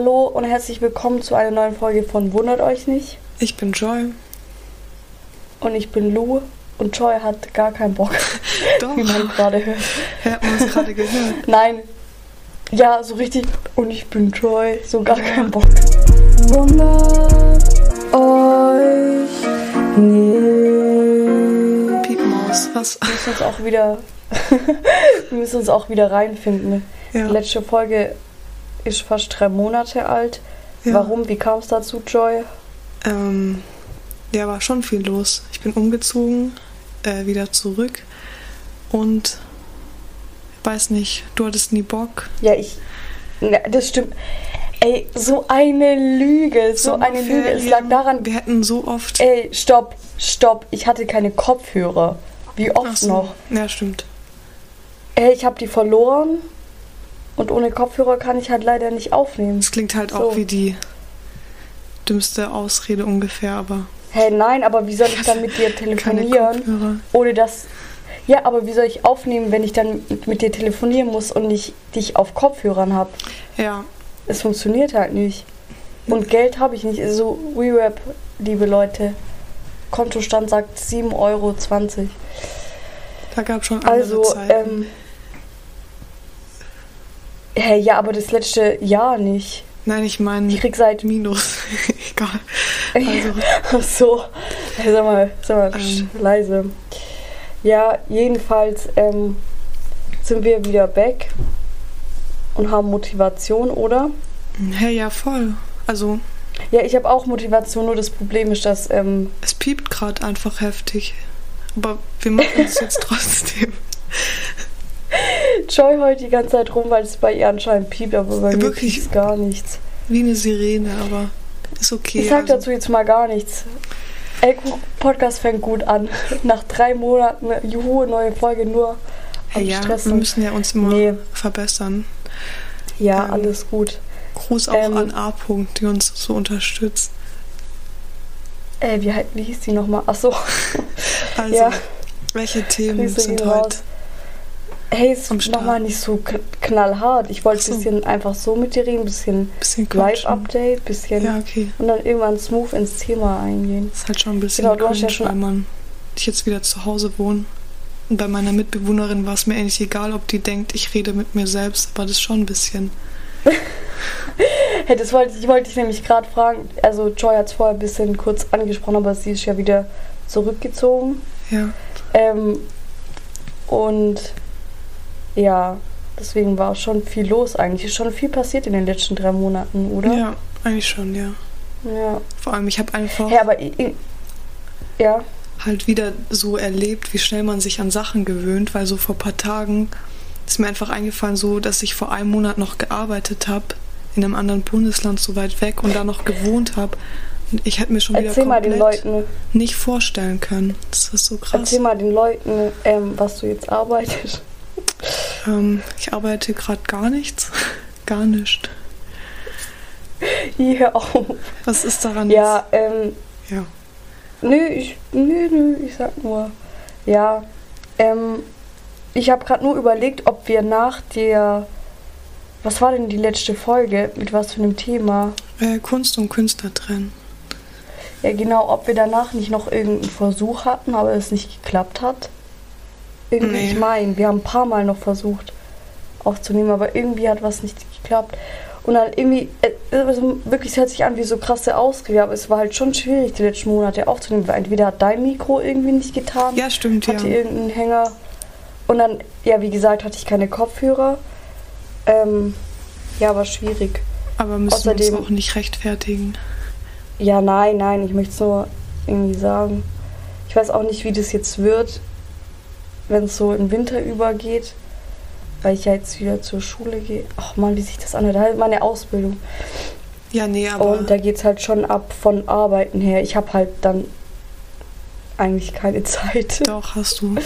Hallo und herzlich willkommen zu einer neuen Folge von Wundert euch nicht. Ich bin Joy. Und ich bin Lou. Und Joy hat gar keinen Bock, Doch. wie man gerade hört. Hat man es gerade gehört? Nein. Ja, so richtig. Und ich bin Joy. So gar keinen Bock. Wundert euch nicht. Piepmaus, was? Wir müssen uns auch wieder. wir müssen uns auch wieder reinfinden. Ja. Die letzte Folge ist fast drei Monate alt. Ja. Warum? Wie kam es dazu, Joy? Ähm, ja, war schon viel los. Ich bin umgezogen, äh, wieder zurück und weiß nicht, du hattest nie Bock. Ja, ich. Ja, das stimmt. Ey, so eine Lüge, so eine Lüge. Es lag daran. Wir hätten so oft. Ey, stopp, stopp. Ich hatte keine Kopfhörer. Wie oft so. noch? Ja, stimmt. Ey, ich habe die verloren. Und ohne Kopfhörer kann ich halt leider nicht aufnehmen. Es klingt halt So. auch wie die dümmste Ausrede ungefähr, aber Hey, nein, aber wie soll ich dann mit dir telefonieren, ohne dass. Ja, aber wie soll ich aufnehmen, wenn ich dann mit- dir telefonieren muss und nicht dich auf Kopfhörern habe? Ja, Es funktioniert halt nicht. Und Geld habe ich nicht. So, WeRap, liebe Leute. Kontostand sagt 7,20 Euro. da gab schon andere Also, Zeiten. ähm. Hey, ja, aber das letzte Jahr nicht. Nein, ich meine Ich krieg seit. Minus. Egal. Also, Ach so. Hey, sag mal, sag mal, Ähm. leise. Ja, jedenfalls ähm, sind wir wieder back und haben Motivation, oder? hey, ja, voll. Also, Ja, ich habe auch Motivation, nur das Problem ist, dass ähm, es piept gerade einfach heftig. Aber wir machen es jetzt trotzdem. Joy heult die ganze Zeit rum, weil es bei ihr anscheinend piept, aber bei mir Wirklich? piept gar nichts. Wie eine Sirene, aber ist okay. ich sag also, dazu jetzt mal gar nichts. Ey, gu- Podcast fängt gut an. Nach drei Monaten, juhu, neue Folge nur am ja, wir Stressen. müssen ja uns immer Nee. verbessern. Ja, ähm, alles gut. Gruß auch Ähm, an A. -Punkt, die uns so unterstützt. Ey, wie, wie hieß die nochmal? Achso, Also, ja. welche Themen Grüße sind heute? raus. Hey, es ist nochmal nicht so kn- knallhart. Ich wollte Ach so. ein bisschen einfach so mit dir reden, ein bisschen Bisschen. Live-Update, bisschen Ja, okay. und dann irgendwann smooth ins Thema eingehen. Ist halt schon ein bisschen Genau, du hast ja cringe, schon- weil man ich jetzt wieder zu Hause wohne. Und bei meiner Mitbewohnerin war es mir eigentlich egal, ob die denkt, ich rede mit mir selbst, aber das ist schon ein bisschen. Hey, das wollte ich wollte dich nämlich gerade fragen. Also Joy hat es vorher ein bisschen kurz angesprochen, aber sie ist ja wieder zurückgezogen. Ja. Ähm, und ja, deswegen war schon viel los eigentlich. Ist schon viel passiert in den letzten drei Monaten, oder? Ja, eigentlich schon, ja. Ja. Vor allem, ich habe einfach Hey, aber i- i- ja. halt wieder so erlebt, wie schnell man sich an Sachen gewöhnt, weil so vor ein paar Tagen ist mir einfach eingefallen, so dass ich vor einem Monat noch gearbeitet habe in einem anderen Bundesland so weit weg und da noch gewohnt habe. Und ich hätte mir schon wieder Erzähl mal den komplett Leuten, nicht vorstellen können. Das ist so krass. erzähl mal den Leuten, ähm, was du jetzt arbeitest. Ähm, ich arbeite gerade gar nichts. Gar nicht. Hier auf. Was ist daran Ja, ähm, jetzt? Ja. Nö, ich, nö, nö, ich sag nur. Ja, ähm, ich habe gerade nur überlegt, ob wir nach der. Was war denn die letzte Folge? Mit was für einem Thema? Äh, Kunst und Künstler trennen. Ja, genau, ob wir danach nicht noch irgendeinen Versuch hatten, aber es nicht geklappt hat. Irgendwie, Nee. ich meine, wir haben ein paar Mal noch versucht aufzunehmen, aber irgendwie hat was nicht geklappt. Und dann irgendwie, äh, also wirklich, es hört sich an wie so krasse Ausrede, aber es war halt schon schwierig, die letzten Monate aufzunehmen, weil entweder hat dein Mikro irgendwie nicht getan, Ja, stimmt, ja. hatte irgendeinen Hänger. Und dann, ja, wie gesagt, hatte ich keine Kopfhörer. Ähm, ja, war schwierig. Aber müssen wir außerdem- uns auch nicht rechtfertigen. Ja, nein, nein, ich möchte es nur irgendwie sagen. Ich weiß auch nicht, wie das jetzt wird, wenn es so im Winter übergeht, weil ich ja jetzt wieder zur Schule gehe. Ach man, wie sich das anhört. Halt meine Ausbildung. Ja, nee, aber Und da geht es halt schon ab von Arbeiten her. Ich habe halt dann eigentlich keine Zeit. doch hast du.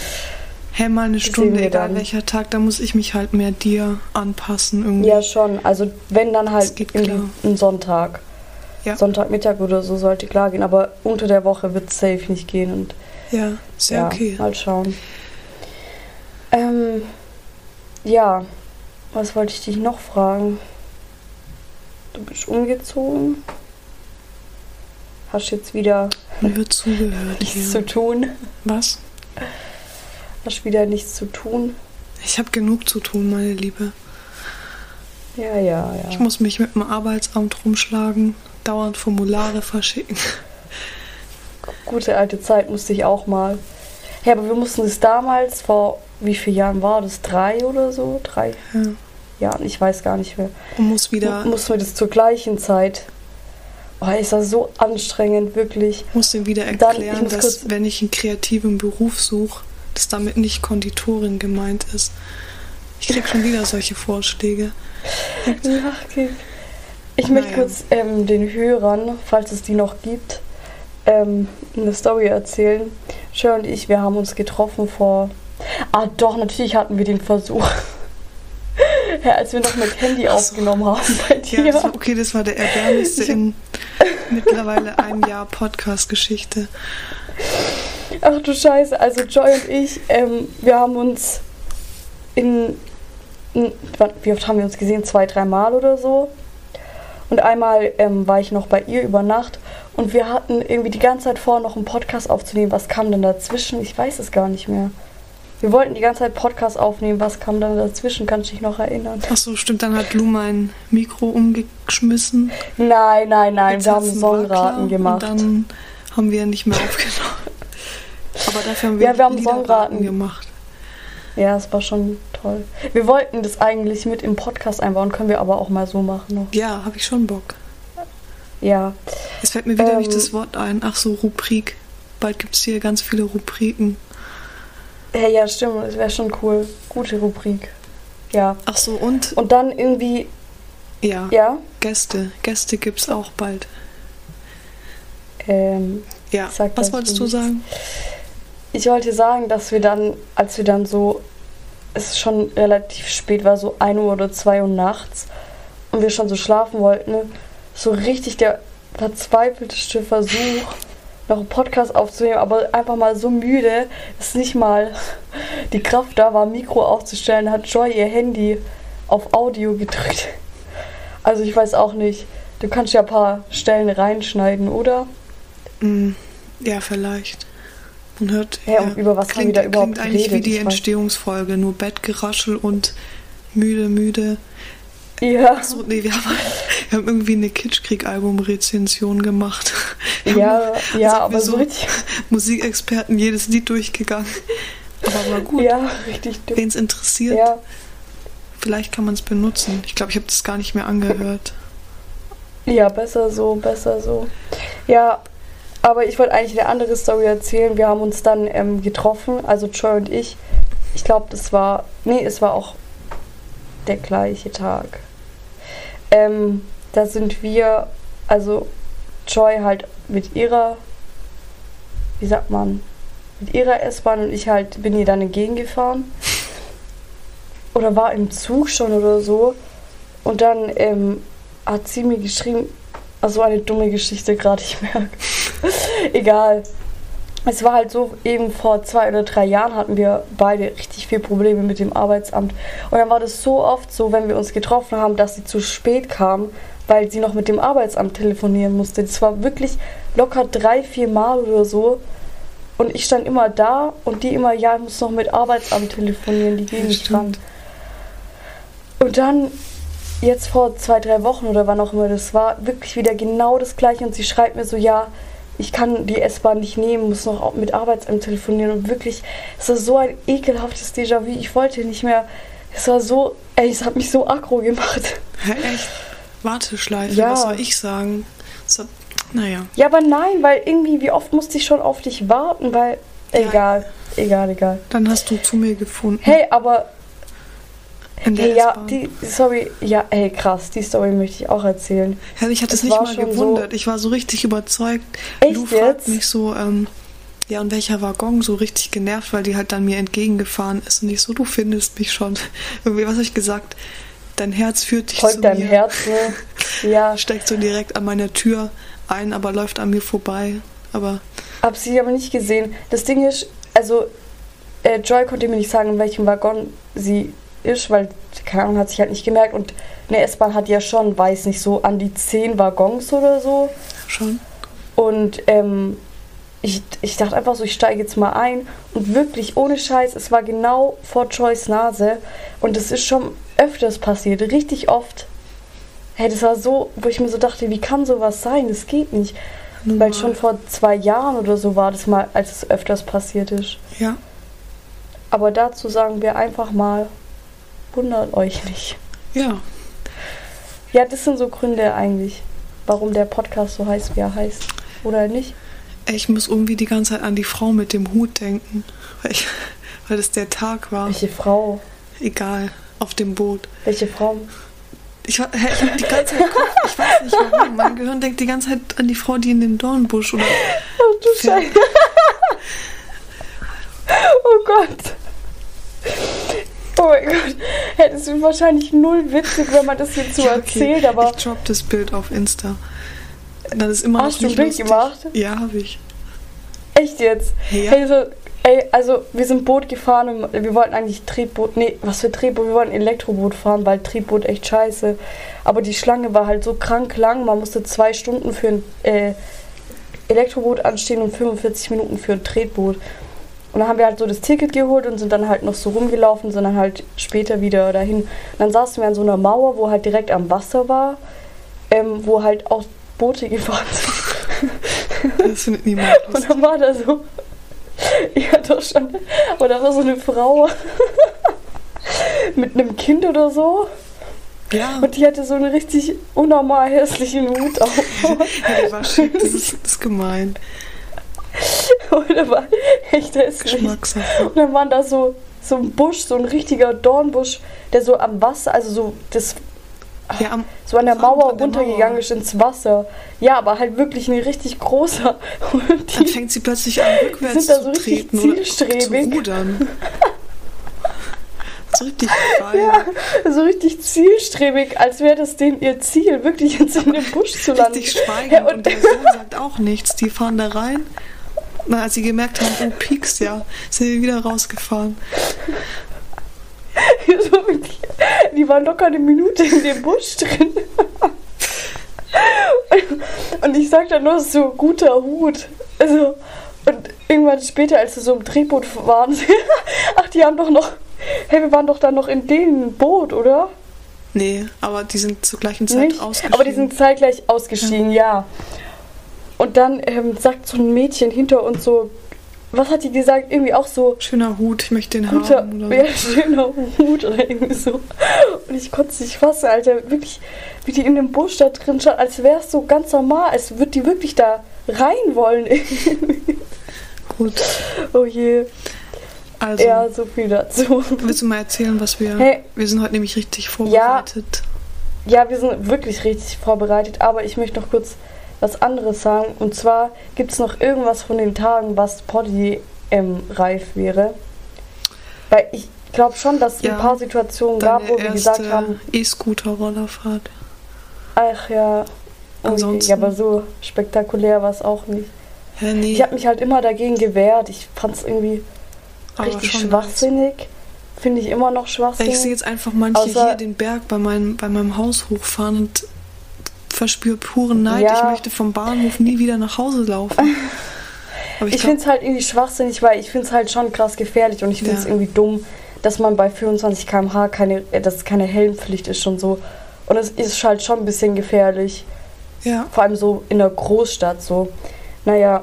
Hey, mal eine Stunde, egal dann. welcher Tag, da muss ich mich halt mehr dir anpassen irgendwie. Ja, schon. Also wenn dann halt geht in klar. die, einen Sonntag. Ja. Sonntagmittag oder so sollte klar gehen. Aber unter der Woche wird es safe nicht gehen. Und Ja, sehr ja, okay. mal schauen. Ähm, ja, was wollte ich dich noch fragen? Du bist umgezogen. Hast jetzt wieder nichts hier. zu tun. Was? Hast wieder nichts zu tun. Ich habe genug zu tun, meine Liebe. Ja, ja, ja. Ich muss mich mit dem Arbeitsamt rumschlagen, dauernd Formulare verschicken. Gute alte Zeit musste ich auch mal. Ja, aber wir mussten es damals, vor wie vielen Jahren war das? Drei oder so? Drei Ja. Jahren, ich weiß gar nicht mehr. Und muss wieder, Mussten wir das zur gleichen Zeit. Oh, ist das so anstrengend, wirklich. muss ihm wieder Dann, ich erklären, muss dass wenn ich einen kreativen Beruf suche, dass damit nicht Konditorin gemeint ist. Ich krieg schon wieder solche Vorschläge. Ja, okay. Ich möchte Naja. kurz ähm, den Hörern, falls es die noch gibt, ähm, eine Story erzählen. Sharon und ich, wir haben uns getroffen vor. Ah, doch, natürlich hatten wir den Versuch. ja, als wir noch mit Handy aufgenommen haben bei dir. Ja, das war, okay, das war der erbärmlichste in mittlerweile einem Jahr Podcast-Geschichte. Ach du Scheiße, also Joy und ich, ähm, wir haben uns in, in. Wie oft haben wir uns gesehen? Zwei, dreimal oder so. Und einmal ähm, war ich noch bei ihr über Nacht und wir hatten irgendwie die ganze Zeit vor, noch einen Podcast aufzunehmen. Was kam denn dazwischen? Ich weiß es gar nicht mehr. Wir wollten die ganze Zeit Podcast aufnehmen. Was kam dann dazwischen? Kannst du dich noch erinnern? Ach so, stimmt, dann hat Lou mein Mikro umgeschmissen. Nein, nein, nein. Jetzt wir haben Songraten gemacht. Und dann haben wir nicht mehr aufgenommen. Aber dafür haben wir, Ja, wir haben Songraten. gemacht. Ja, es war schon toll. Wir wollten das eigentlich mit im Podcast einbauen, können wir aber auch mal so machen noch. Ja, habe ich schon Bock. Ja. Es fällt mir wieder Ähm, nicht das Wort ein. Ach so, Rubrik. Bald gibt es hier ganz viele Rubriken. Ja, ja, stimmt. Das wäre schon cool. Gute Rubrik. Ja. Ach so, und Und dann irgendwie, ja, ja, Gäste. Gäste gibt es auch bald. ähm, Ja, was wolltest du sagen? ich wollte sagen, dass wir dann, als wir dann so, es ist schon relativ spät war, so 1 Uhr oder 2 Uhr nachts und wir schon so schlafen wollten, ne, so richtig der verzweifelteste Versuch, noch einen Podcast aufzunehmen, aber einfach mal so müde, dass nicht mal die Kraft da war, Mikro aufzustellen, hat Joy ihr Handy auf Audio gedrückt. Also ich weiß auch nicht. Du kannst ja ein paar Stellen reinschneiden, oder? Hm, ja, vielleicht. Man hört. Ja, und über was haben klingt, wir da überhaupt Klingt eigentlich wie geredet? die Ich weiß- Entstehungsfolge. Nur Bettgeraschel und müde, müde. Ja. Achso, nee, wir haben, wir haben irgendwie eine Kitschkrieg-Album-Rezension gemacht. Wir Ja, haben ja, aber so richtig. Musikexperten jedes Lied durchgegangen. Aber war gut. Ja, richtig. Wen es interessiert, Ja, vielleicht kann man es benutzen. Ich glaube, ich habe das gar nicht mehr angehört. ja, besser so, besser so. Ja, aber ich wollte eigentlich eine andere Story erzählen. Wir haben uns dann ähm, getroffen, also Joy und ich. Ich glaube, das war. Nee, es war auch der gleiche Tag. Ähm, da sind wir, also Joy halt mit ihrer, wie sagt man, mit ihrer S-Bahn und ich halt bin ihr dann entgegengefahren. Oder war im Zug schon oder so. Und dann ähm, hat sie mir geschrieben, also eine dumme Geschichte gerade, ich merke. Egal. Es war halt so, eben vor zwei oder drei Jahren hatten wir beide richtig viel Probleme mit dem Arbeitsamt. Und dann war das so oft so, wenn wir uns getroffen haben, dass sie zu spät kam, weil sie noch mit dem Arbeitsamt telefonieren musste. Das war wirklich locker drei, vier Mal oder so. Und ich stand immer da und die immer, ja, ich muss noch mit Arbeitsamt telefonieren, die gehen nicht stimmt. ran. Und dann, jetzt vor zwei, drei Wochen oder wann auch immer das war, wirklich wieder genau das gleiche. Und sie schreibt mir so, ja, ich kann die S-Bahn nicht nehmen, muss noch mit Arbeitsamt telefonieren. Und wirklich, es war so ein ekelhaftes Déjà-vu. Ich wollte nicht mehr. Es war so, ey, es hat mich so aggro gemacht. Hä, echt? Warteschleife, Ja. was soll ich sagen? So, naja. Ja, aber nein, weil irgendwie, wie oft musste ich schon auf dich warten, weil. Ja. Egal, egal, egal. Dann hast du zu mir gefunden. Hey, aber Hey, ja, die Sorry, ja, hey, krass, die Story möchte ich auch erzählen. Ja, ich hatte es nicht mal gewundert. Ich war so richtig überzeugt. Echt Lou fragt jetzt? mich so, ähm, ja, und welcher Waggon so richtig genervt, weil die halt dann mir entgegengefahren ist. Und ich so, du findest mich schon. Irgendwie, was habe ich gesagt? Dein Herz führt dich zu Folgt deinem mir. Herz, ne? Ja, Steckt so direkt an meiner Tür ein, aber läuft an mir vorbei. Aber hab sie aber nicht gesehen. Das Ding ist, also, äh, Joy konnte mir nicht sagen, in welchem Waggon sie ist, weil, keine Ahnung, hat sich halt nicht gemerkt. Und eine S-Bahn hat ja schon, weiß nicht, so an die 10 Waggons oder so. Schon. Und ähm, ich, ich dachte einfach so, ich steige jetzt mal ein. Und wirklich, ohne Scheiß, es war genau vor Joyce Nase. Und es ist schon öfters passiert, richtig oft. Hey, das war so, wo ich mir so dachte, wie kann sowas sein? Das geht nicht. Normal. Weil schon vor zwei Jahren oder so war das mal, als es öfters passiert ist. Ja. Aber dazu sagen wir einfach mal, wundert euch nicht. Ja. Ja, das sind so Gründe eigentlich, warum der Podcast so heißt, wie er heißt. Oder nicht? Ich muss irgendwie die ganze Zeit an die Frau mit dem Hut denken. Weil, ich, weil das der Tag war. Welche Frau? Egal. Auf dem Boot. Welche Frau? Ich, ich hab die ganze Zeit Kopf, ich weiß nicht warum. Mein Gehirn denkt die ganze Zeit an die Frau, die in dem Dornbusch oder. Oh du. Scheiße. oh Gott. Oh mein Gott. Das ist wahrscheinlich null witzig, wenn man das jetzt so Ja, okay. erzählt, aber Ich drop das Bild auf Insta. Das ist immer Hast noch du ein Bild gemacht? Ja, habe ich. echt jetzt. Ja. Hey, so, ey, also wir sind Boot gefahren und wir wollten eigentlich Tretboot, nee, was für Tretboot, wir wollten Elektroboot fahren, weil Tretboot echt scheiße. Aber die Schlange war halt so krank lang, man musste zwei Stunden für ein äh, Elektroboot anstehen und 45 Minuten für ein Tretboot. Und dann haben wir halt so das Ticket geholt und sind dann halt noch so rumgelaufen, sind dann halt später wieder dahin. Und dann saßen wir an so einer Mauer, wo halt direkt am Wasser war, ähm, wo halt auch Boote gefahren sind. Das findet niemand Und lustig. dann war da so. Ja, doch schon. Aber da war so eine Frau mit einem Kind oder so. Ja, Und die hatte so einen richtig unnormal hässlichen Hut auf. ja, der war schick. Das ist, das ist gemein. Und der war echt hässlich. Und dann war da so, so ein Busch, so ein richtiger Dornbusch, der so am Wasser, also so das Ja, am, so an der Mauer runtergegangen ist ins Wasser. Ja, aber halt wirklich ein richtig großer. Und dann die, fängt sie plötzlich an, rückwärts sind da zu so richtig treten oder zu zielstrebig. rudern. So richtig geil. Ja, so richtig zielstrebig, als wäre das denen ihr Ziel, wirklich jetzt in den Busch zu landen. Richtig schweigend Ja, und- und der Sohn sagt auch nichts. Die fahren da rein. Na, als sie gemerkt haben, oh, piekst ja, sind sie wieder rausgefahren. die waren locker eine Minute in dem Busch drin. Und ich sag dann nur so, guter Hut. Also, und irgendwann später, als wir so im Drehboot waren, ach, die haben doch noch, hey, wir waren doch dann noch in dem Boot, oder? Nee, aber die sind zur gleichen Zeit Nicht? ausgestiegen. Aber die sind zeitgleich ausgestiegen, ja. Und dann ähm, sagt so ein Mädchen hinter uns so, was hat die gesagt? Irgendwie auch so, Schöner Hut, ich möchte den guter, haben. Oder ja, schöner Hut oder irgendwie so. Und ich konnte es nicht fassen, Alter. Wirklich, wie die in dem Busch da drin stand, als wäre es so ganz normal, als würde die wirklich da rein wollen. so. Gut. oh je. Also, Ja, so viel dazu. willst du mal erzählen, was wir. Hey. Wir sind heute nämlich richtig vorbereitet. Ja, wir sind wirklich richtig vorbereitet, aber ich möchte noch kurz was anderes sagen. Und zwar gibt es noch irgendwas von den Tagen, was Poddy ähm, reif wäre. Weil ich glaube schon, dass es Ja, ein paar Situationen gab, wo wir gesagt haben, E-Scooter-Rollerfahrt. ach ja, Ansonsten- ja, aber so spektakulär war es auch nicht. Hä, nee. Ich habe mich halt immer dagegen gewehrt. Ich fand es irgendwie aber richtig schwachsinnig. Finde ich immer noch nice. Schwachsinnig. ich sehe jetzt einfach manche Außer- hier den Berg bei meinem, bei meinem Haus hochfahren und verspüre puren Neid. Ja. Ich möchte vom Bahnhof nie wieder nach Hause laufen. Aber ich, Ich finde es halt irgendwie schwachsinnig, weil ich finde es halt schon krass gefährlich und ich finde es Ja. irgendwie dumm, dass man bei 25 km/h keine, äh, dass keine Helmpflicht ist und so. Und es ist halt schon ein bisschen gefährlich. ja, Vor allem so in der Großstadt so. Naja,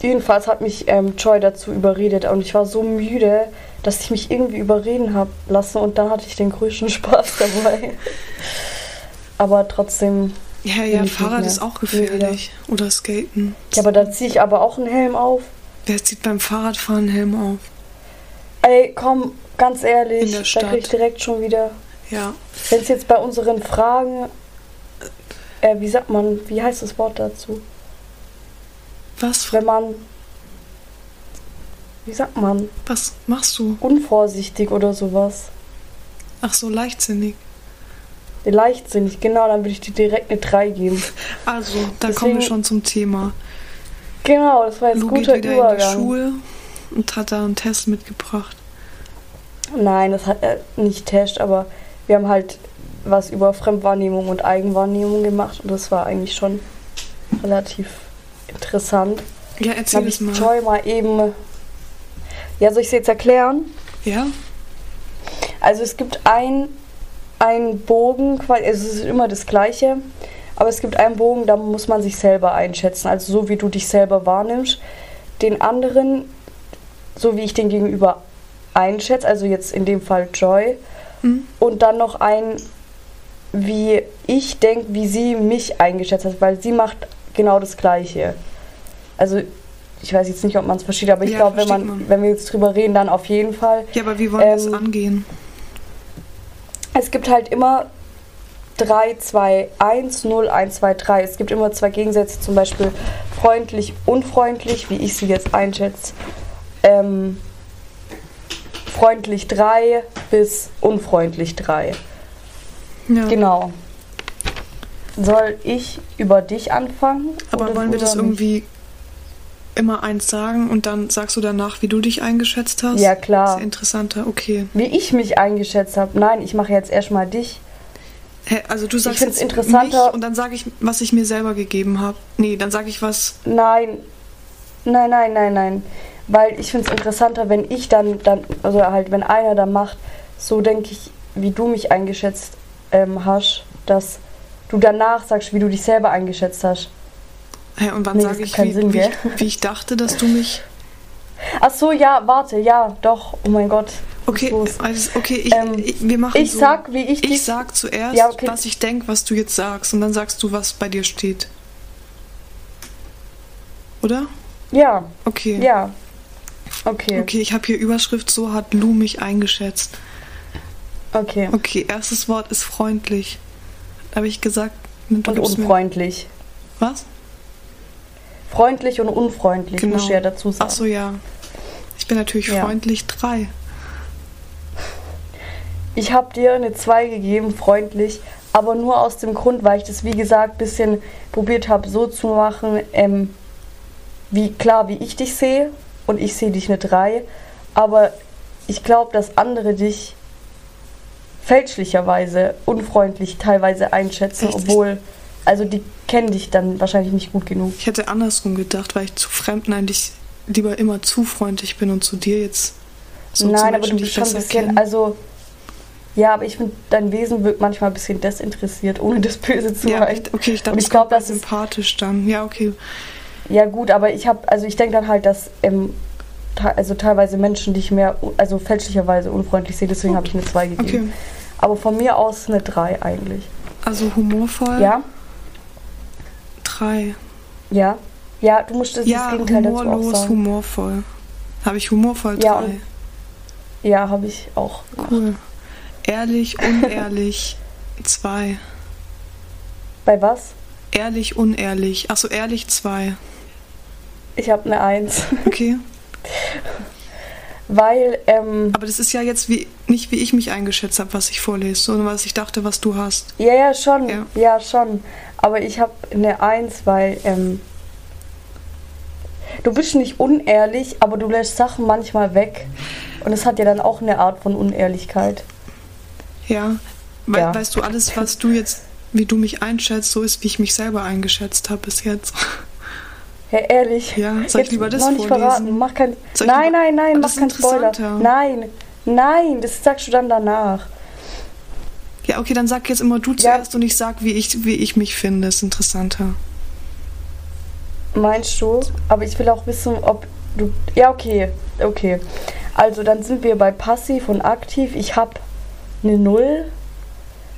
jedenfalls hat mich ähm, Joy dazu überredet und ich war so müde, dass ich mich irgendwie überreden habe lassen und dann hatte ich den größten Spaß dabei. Aber trotzdem, ja, ja Fahrrad ist auch gefährlich. Oder Skaten. ja, aber da ziehe ich aber auch einen Helm auf. Wer zieht beim Fahrradfahren einen Helm auf? Ey, komm, ganz In ehrlich, der da Stadt. krieg ich direkt schon wieder. Ja, Wenn es jetzt bei unseren Fragen, äh, wie sagt man, wie heißt das Wort dazu? was, Wenn man, wie sagt man, was machst du? unvorsichtig oder sowas. Ach so, leichtsinnig. Leichtsinnig, genau, dann würde ich dir direkt eine 3 geben. Also, da kommen wir Deswegen- schon zum Thema. Genau, das war jetzt Lu guter geht wieder in die Übergang. Schule und hat da einen Test mitgebracht. Nein, das hat er nicht Test, aber wir haben halt was über Fremdwahrnehmung und Eigenwahrnehmung gemacht und das war eigentlich schon relativ interessant. Ja, erzähl habe es ich mal. Joy mal eben. Ja, soll ich es jetzt erklären? Ja? Also es gibt ein, einen Bogen, also es ist immer das gleiche, aber es gibt einen Bogen, da muss man sich selber einschätzen, also so wie du dich selber wahrnimmst. Den anderen, so wie ich den gegenüber einschätze, also jetzt in dem Fall Joy, Hm? und dann noch ein, wie ich denke, wie sie mich eingeschätzt hat, weil sie macht genau das Gleiche. Also ich weiß jetzt nicht, ob man es versteht, aber ich Ja, glaube, wenn man, versteht man. wenn wir jetzt drüber reden, dann auf jeden Fall. Ja, aber wie wollen wir es Ähm, angehen? Es gibt halt immer 3, 2, 1, 0, 1, 2, 3. Es gibt immer zwei Gegensätze, zum Beispiel freundlich, unfreundlich, wie ich sie jetzt einschätze. Ähm, freundlich 3 bis unfreundlich 3. Ja. Genau. Soll ich über dich anfangen? Aber wollen wir das irgendwie immer eins sagen und dann sagst du danach, wie du dich eingeschätzt hast? Ja, klar. Ist ja interessanter, okay. Wie ich mich eingeschätzt habe. Nein, ich mache jetzt erstmal dich. Hä, also du sagst jetzt interessanter- mich und dann sage ich, was ich mir selber gegeben habe. Nee, dann sage ich was. Nein, nein, nein, nein, nein. Weil ich finde es interessanter, wenn ich dann, dann, also halt, wenn einer dann macht, so denke ich, wie du mich eingeschätzt ähm, hast, dass du danach sagst, wie du dich selber eingeschätzt hast. Hä, und wann Nee, sage ich, wie, Sinn, wie, wie ich dachte, dass du mich. Ach so, ja, warte, ja, doch, oh mein Gott. Okay, also, okay, ich, Ähm, ich, wir machen Ich so. sag, wie ich dich. ich sag zuerst, Ja, okay. was ich denke, was du jetzt sagst, und dann sagst du, was bei dir steht. Oder? Ja, Okay. ja. Okay, Okay, ich habe hier Überschrift, so hat Lou mich eingeschätzt. okay. Okay, erstes Wort ist freundlich. Habe ich gesagt, Und gibst mir- unfreundlich. Was? Freundlich und unfreundlich, Genau. muss ich ja dazu sagen. Ach so, ja. Ich bin natürlich Ja. freundlich drei. Ich habe dir eine 2 gegeben, freundlich, aber nur aus dem Grund, weil ich das, wie gesagt, ein bisschen probiert habe, so zu machen, ähm, wie klar, wie ich dich sehe und ich sehe dich eine 3, aber ich glaube, dass andere dich fälschlicherweise unfreundlich teilweise einschätzen, Echt? obwohl, also die kennen dich dann wahrscheinlich nicht gut genug. Ich hätte andersrum gedacht, weil ich zu Fremden eigentlich lieber immer zu freundlich bin und zu dir jetzt so Nein, aber Menschen, du bist ich schon ein bisschen, kenne. also ja, aber ich finde, dein Wesen wirkt manchmal ein bisschen desinteressiert, ohne das Böse zu ja, meinen. ich, okay, ich dachte, ich glaub, das ist- sympathisch dann. Ja, okay. Ja gut, aber ich habe, also ich denke dann halt, dass ähm, also teilweise Menschen, die ich mehr, also fälschlicherweise unfreundlich sehe, deswegen habe ich eine 2 gegeben. Okay. Aber von mir aus eine 3 eigentlich. Also humorvoll Ja? Drei. Ja? Ja, du musst das, das Ja, Gegenteil dazu auch humorlos, sagen. humorvoll. Habe ich humorvoll Ja, drei. und- Ja, habe ich auch. Cool. Ehrlich, unehrlich zwei. Bei was? Ehrlich, unehrlich. Achso, ehrlich zwei. Ich habe eine 1. Okay. Weil, ähm, Aber das ist ja jetzt wie, nicht, wie ich mich eingeschätzt habe, was ich vorlese, sondern was ich dachte, was du hast. ja, ja, schon. Ja. Ja, schon. Aber ich habe eine 1, weil, ähm, du bist nicht unehrlich, aber du lässt Sachen manchmal weg. Und es hat ja dann auch eine Art von Unehrlichkeit. Ja. We Ja. Weißt du, alles, was du jetzt, wie du mich einschätzt, so ist, wie ich mich selber eingeschätzt habe bis jetzt. Ja, ehrlich. Ja, soll ich Jetzt lieber das noch nicht vorlesen? verraten. Mach kein, ich nein, nein, nein, mach keinen Spoiler. Nein, nein, das sagst du dann danach. Ja, okay, dann sag jetzt immer du Ja. zuerst und ich sag, wie ich, wie ich mich finde. Ist interessanter. Meinst du? Aber ich will auch wissen, ob du. Ja, okay, okay. Also dann sind wir bei passiv und aktiv. Ich habe eine Null,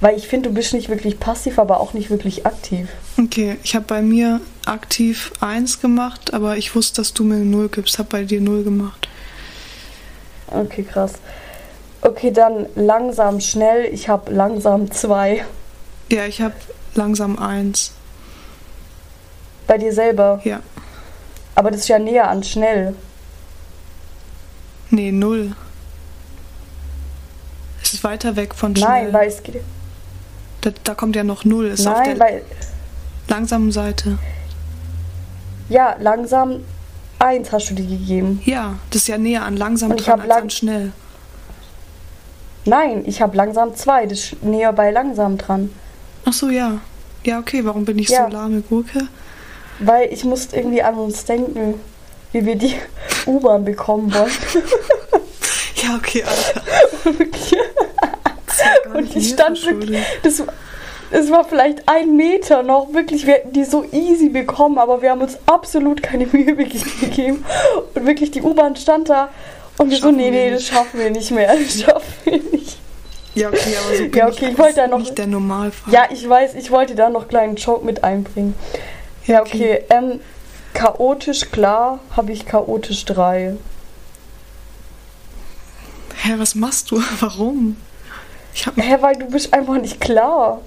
weil ich finde, du bist nicht wirklich passiv, aber auch nicht wirklich aktiv. Okay, ich habe bei mir aktiv 1 gemacht, aber ich wusste, dass du mir eine 0 gibst. Hab bei dir 0 gemacht. Okay, krass. Okay, dann langsam, schnell. Ich habe langsam zwei. Ja, ich habe langsam 1. Bei dir selber. Ja. Aber das ist ja näher an schnell. Nee, 0. Es ist weiter weg von schnell. Nein, weil es geht. da, da kommt ja noch 0. Ist auf Nein, der weil. langsamen Seite. Ja, langsam eins hast du dir gegeben. Ja, das ist ja näher an langsam Und ich dran hab als lang- an schnell. Nein, ich habe langsam zwei. Das ist näher bei langsam dran. Ach so, ja. Ja, okay, warum bin ich Ja. so lahme Gurke? Weil ich musste irgendwie an uns denken, wie wir die U-Bahn bekommen wollen. Ja, okay, Alter. Und ich stand wirklich, das, das war vielleicht ein Meter noch, wirklich, wir hätten die so easy bekommen, aber wir haben uns absolut keine Mühe gegeben. Und wirklich, die U-Bahn stand da und wir so, nee, nee, das schaffen wir nicht mehr, das schaffen wir nicht. Ja, okay, aber so Ja, okay, ich ich wollte da noch- nicht der Normalfall. Ja, ich weiß, ich wollte da noch einen kleinen Joke mit einbringen. Ja, okay, ähm, chaotisch klar habe ich chaotisch 3. Hä, was machst du? Warum? Ich hab Hä, weil du bist einfach nicht klar.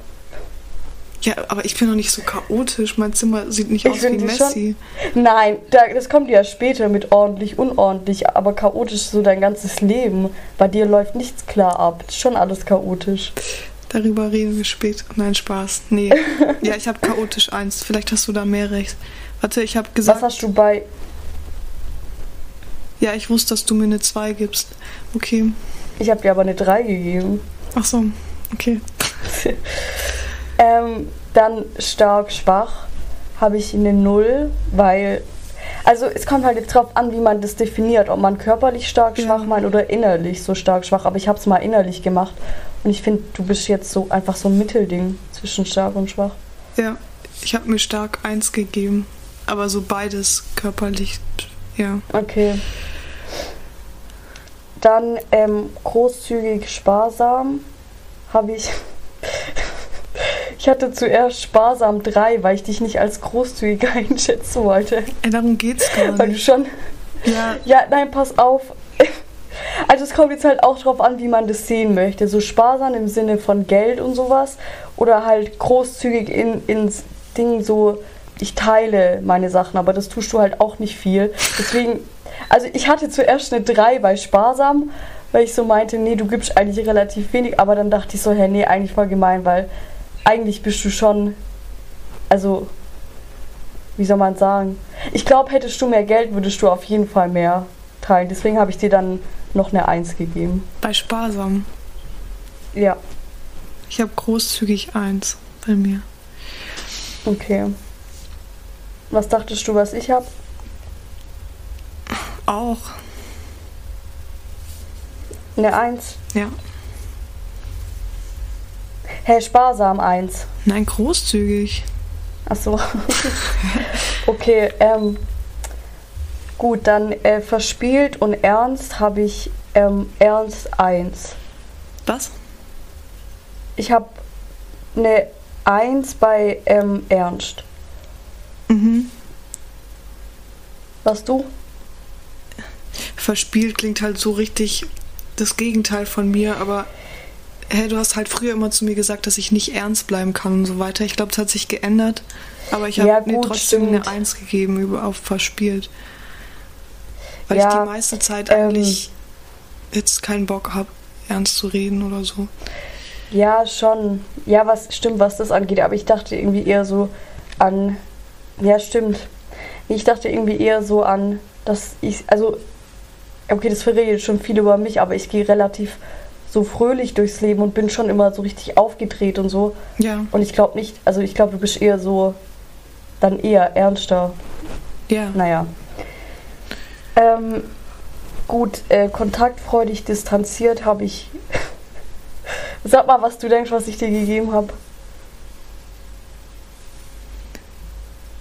Ja, aber ich bin doch nicht so chaotisch. Mein Zimmer sieht nicht Ich aus wie finde schon- Messi. Nein, da, das kommt ja später mit ordentlich, unordentlich, aber chaotisch ist so dein ganzes Leben. Bei dir läuft nichts klar ab. Ist schon alles chaotisch. Darüber reden wir später. Nein, Spaß. Nee. ja, ich habe chaotisch eins. Vielleicht hast du da mehr recht. Warte, ich habe Was gesagt. hast du bei. Ja, ich wusste, dass du mir eine 2 gibst. Okay. Ich habe dir aber eine 3 gegeben. Ach so. Okay. Ähm, dann stark, schwach habe ich eine 0, weil. Also es kommt halt jetzt drauf an, wie man das definiert, ob man körperlich stark, Ja. schwach meint oder innerlich so stark, schwach. Aber ich habe es mal innerlich gemacht und ich finde, du bist jetzt so einfach so ein Mittelding zwischen stark und schwach. Ja, ich habe mir stark eins gegeben. Aber so beides körperlich. Ja. Okay. Dann ähm, großzügig sparsam habe ich. ich hatte zuerst sparsam 3, weil ich dich nicht als großzügig einschätzen wollte. Ey, darum geht's gar Weil du nicht. schon. Ja, Ja, nein, pass auf. Also es kommt jetzt halt auch drauf an, wie man das sehen möchte. So sparsam im Sinne von Geld und sowas. Oder halt großzügig in, ins Ding so, ich teile meine Sachen, aber das tust du halt auch nicht viel. Deswegen, also ich hatte zuerst eine 3 bei sparsam, weil ich so meinte, nee, du gibst eigentlich relativ wenig, aber dann dachte ich so, hä, nee, eigentlich voll gemein, weil eigentlich bist du schon, also, wie soll man sagen? Ich glaube, hättest du mehr Geld, würdest du auf jeden Fall mehr teilen. Deswegen habe ich dir dann noch eine 1 gegeben. bei sparsam. Ja, Ich habe großzügig eins bei mir. okay. Was dachtest du, was ich habe? Auch. Eine 1. Ja. Hä, sparsam 1. Nein, großzügig. Ach so. okay, ähm. Gut, dann äh, verspielt und ernst habe ich ähm, ernst 1. Was? Ich habe eine 1 bei ähm, ernst. Mhm. Was du? Verspielt klingt halt so richtig das Gegenteil von mir, aber hey, du hast halt früher immer zu mir gesagt, dass ich nicht ernst bleiben kann und so weiter. Ich glaube, es hat sich geändert, aber ich habe Ja, mir trotzdem stimmt. eine Eins gegeben über auf verspielt. Weil Ja, ich die meiste Zeit ähm, eigentlich jetzt keinen Bock habe, ernst zu reden oder so. Ja, schon. Ja, was stimmt, was das angeht. Aber ich dachte irgendwie eher so an. Ja, stimmt. Ich dachte irgendwie eher so an, dass ich. Also, okay, das verrät schon viel über mich, aber ich gehe relativ so fröhlich durchs Leben und bin schon immer so richtig aufgedreht und so. Ja, Und ich glaube nicht, also ich glaube, du bist eher so. Dann eher ernster. ja. Naja. Ähm, gut, äh, kontaktfreudig distanziert habe ich. Sag mal, was du denkst, was ich dir gegeben habe.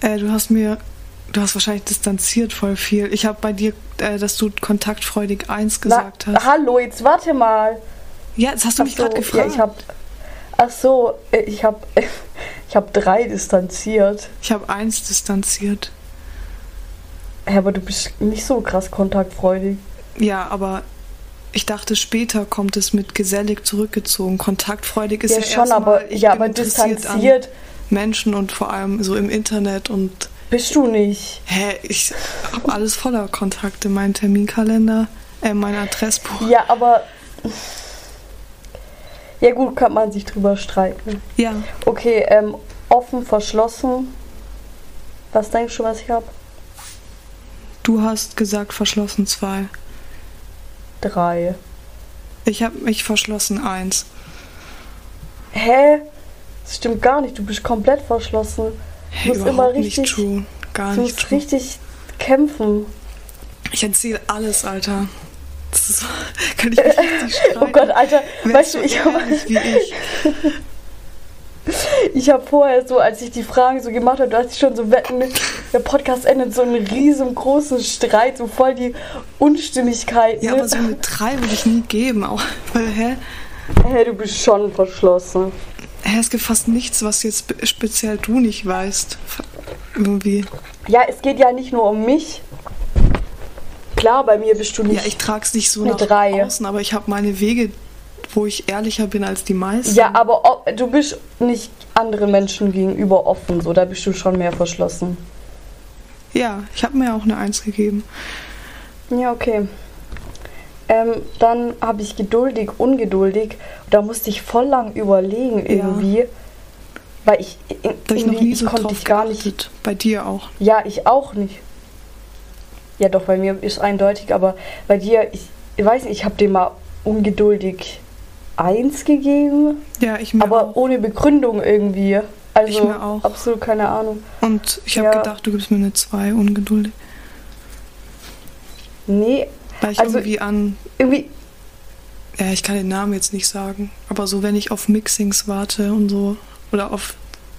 Äh, du hast mir, du hast wahrscheinlich distanziert voll viel. Ich habe bei dir, äh, dass du kontaktfreudig eins gesagt Na, hast. Hallo, jetzt warte mal. Ja, das hast du Ach mich so, gerade gefragt. Ja, ich hab, ach so, äh, ich habe ich hab drei distanziert. ich habe eins distanziert. Ja, aber du bist nicht so krass kontaktfreudig. Ja, aber ich dachte, später kommt es mit gesellig zurückgezogen. Kontaktfreudig ist ja, ja, schon, aber, ich ja, aber distanziert an Menschen und vor allem so im Internet und bist du nicht. hä, ich habe alles voller Kontakte, mein Terminkalender, äh, mein Adressbuch. Ja, aber. Ja, gut, kann man sich drüber streiten. Ja, Okay, ähm, offen, verschlossen. Was denkst du, was ich habe? du hast gesagt verschlossen zwei. Drei. Ich habe mich verschlossen eins. Hä? Das stimmt gar nicht. Du bist komplett verschlossen. Hey, musst überhaupt immer nicht richtig- true. Gar Du nicht musst true. richtig kämpfen. Ich erzähle alles, Alter. Das ist, kann ich mich richtig streiten. Oh Gott, Alter. Weißt du, so ich habe wie ich. ich hab vorher so, als ich die Fragen so gemacht habe, da hatte ich schon so Wetten, der Podcast endet so einen riesengroßen Streit, so voll die Unstimmigkeiten. Ja, aber so eine 3 würde ich nie geben. Auch, weil, hä? Hey, du bist schon verschlossen. hä? Es gibt fast nichts, was jetzt spe- speziell du nicht weißt. Irgendwie. Ja, es geht ja nicht nur um mich. Klar, bei mir bist du nicht. Ja, ich trage es nicht so nach Drei. außen, aber ich habe meine Wege, wo ich ehrlicher bin als die meisten. Ja, aber o- du bist nicht anderen Menschen gegenüber offen, so da bist du schon mehr verschlossen. Ja, ich habe mir auch eine 1 gegeben. Ja, okay. Ähm, dann habe ich geduldig, ungeduldig. Da musste ich voll lang überlegen Ja. irgendwie. Weil ich, habe ich noch nie so konnte ich gar nicht. Bei dir auch. Ja, ich auch nicht. Ja, doch, bei mir ist eindeutig, aber bei dir, ich, ich weiß nicht, ich habe dir mal ungeduldig eins gegeben, Ja, ich mir aber auch. ohne Begründung irgendwie. Also Ich mir auch. absolut keine Ahnung. Und ich habe Ja. gedacht, du gibst mir eine 2 ungeduldig. Nee, Weil ich Also- irgendwie an, irgendwie, ja, ich kann den Namen jetzt nicht sagen, aber so, wenn ich auf Mixings warte und so, oder auf,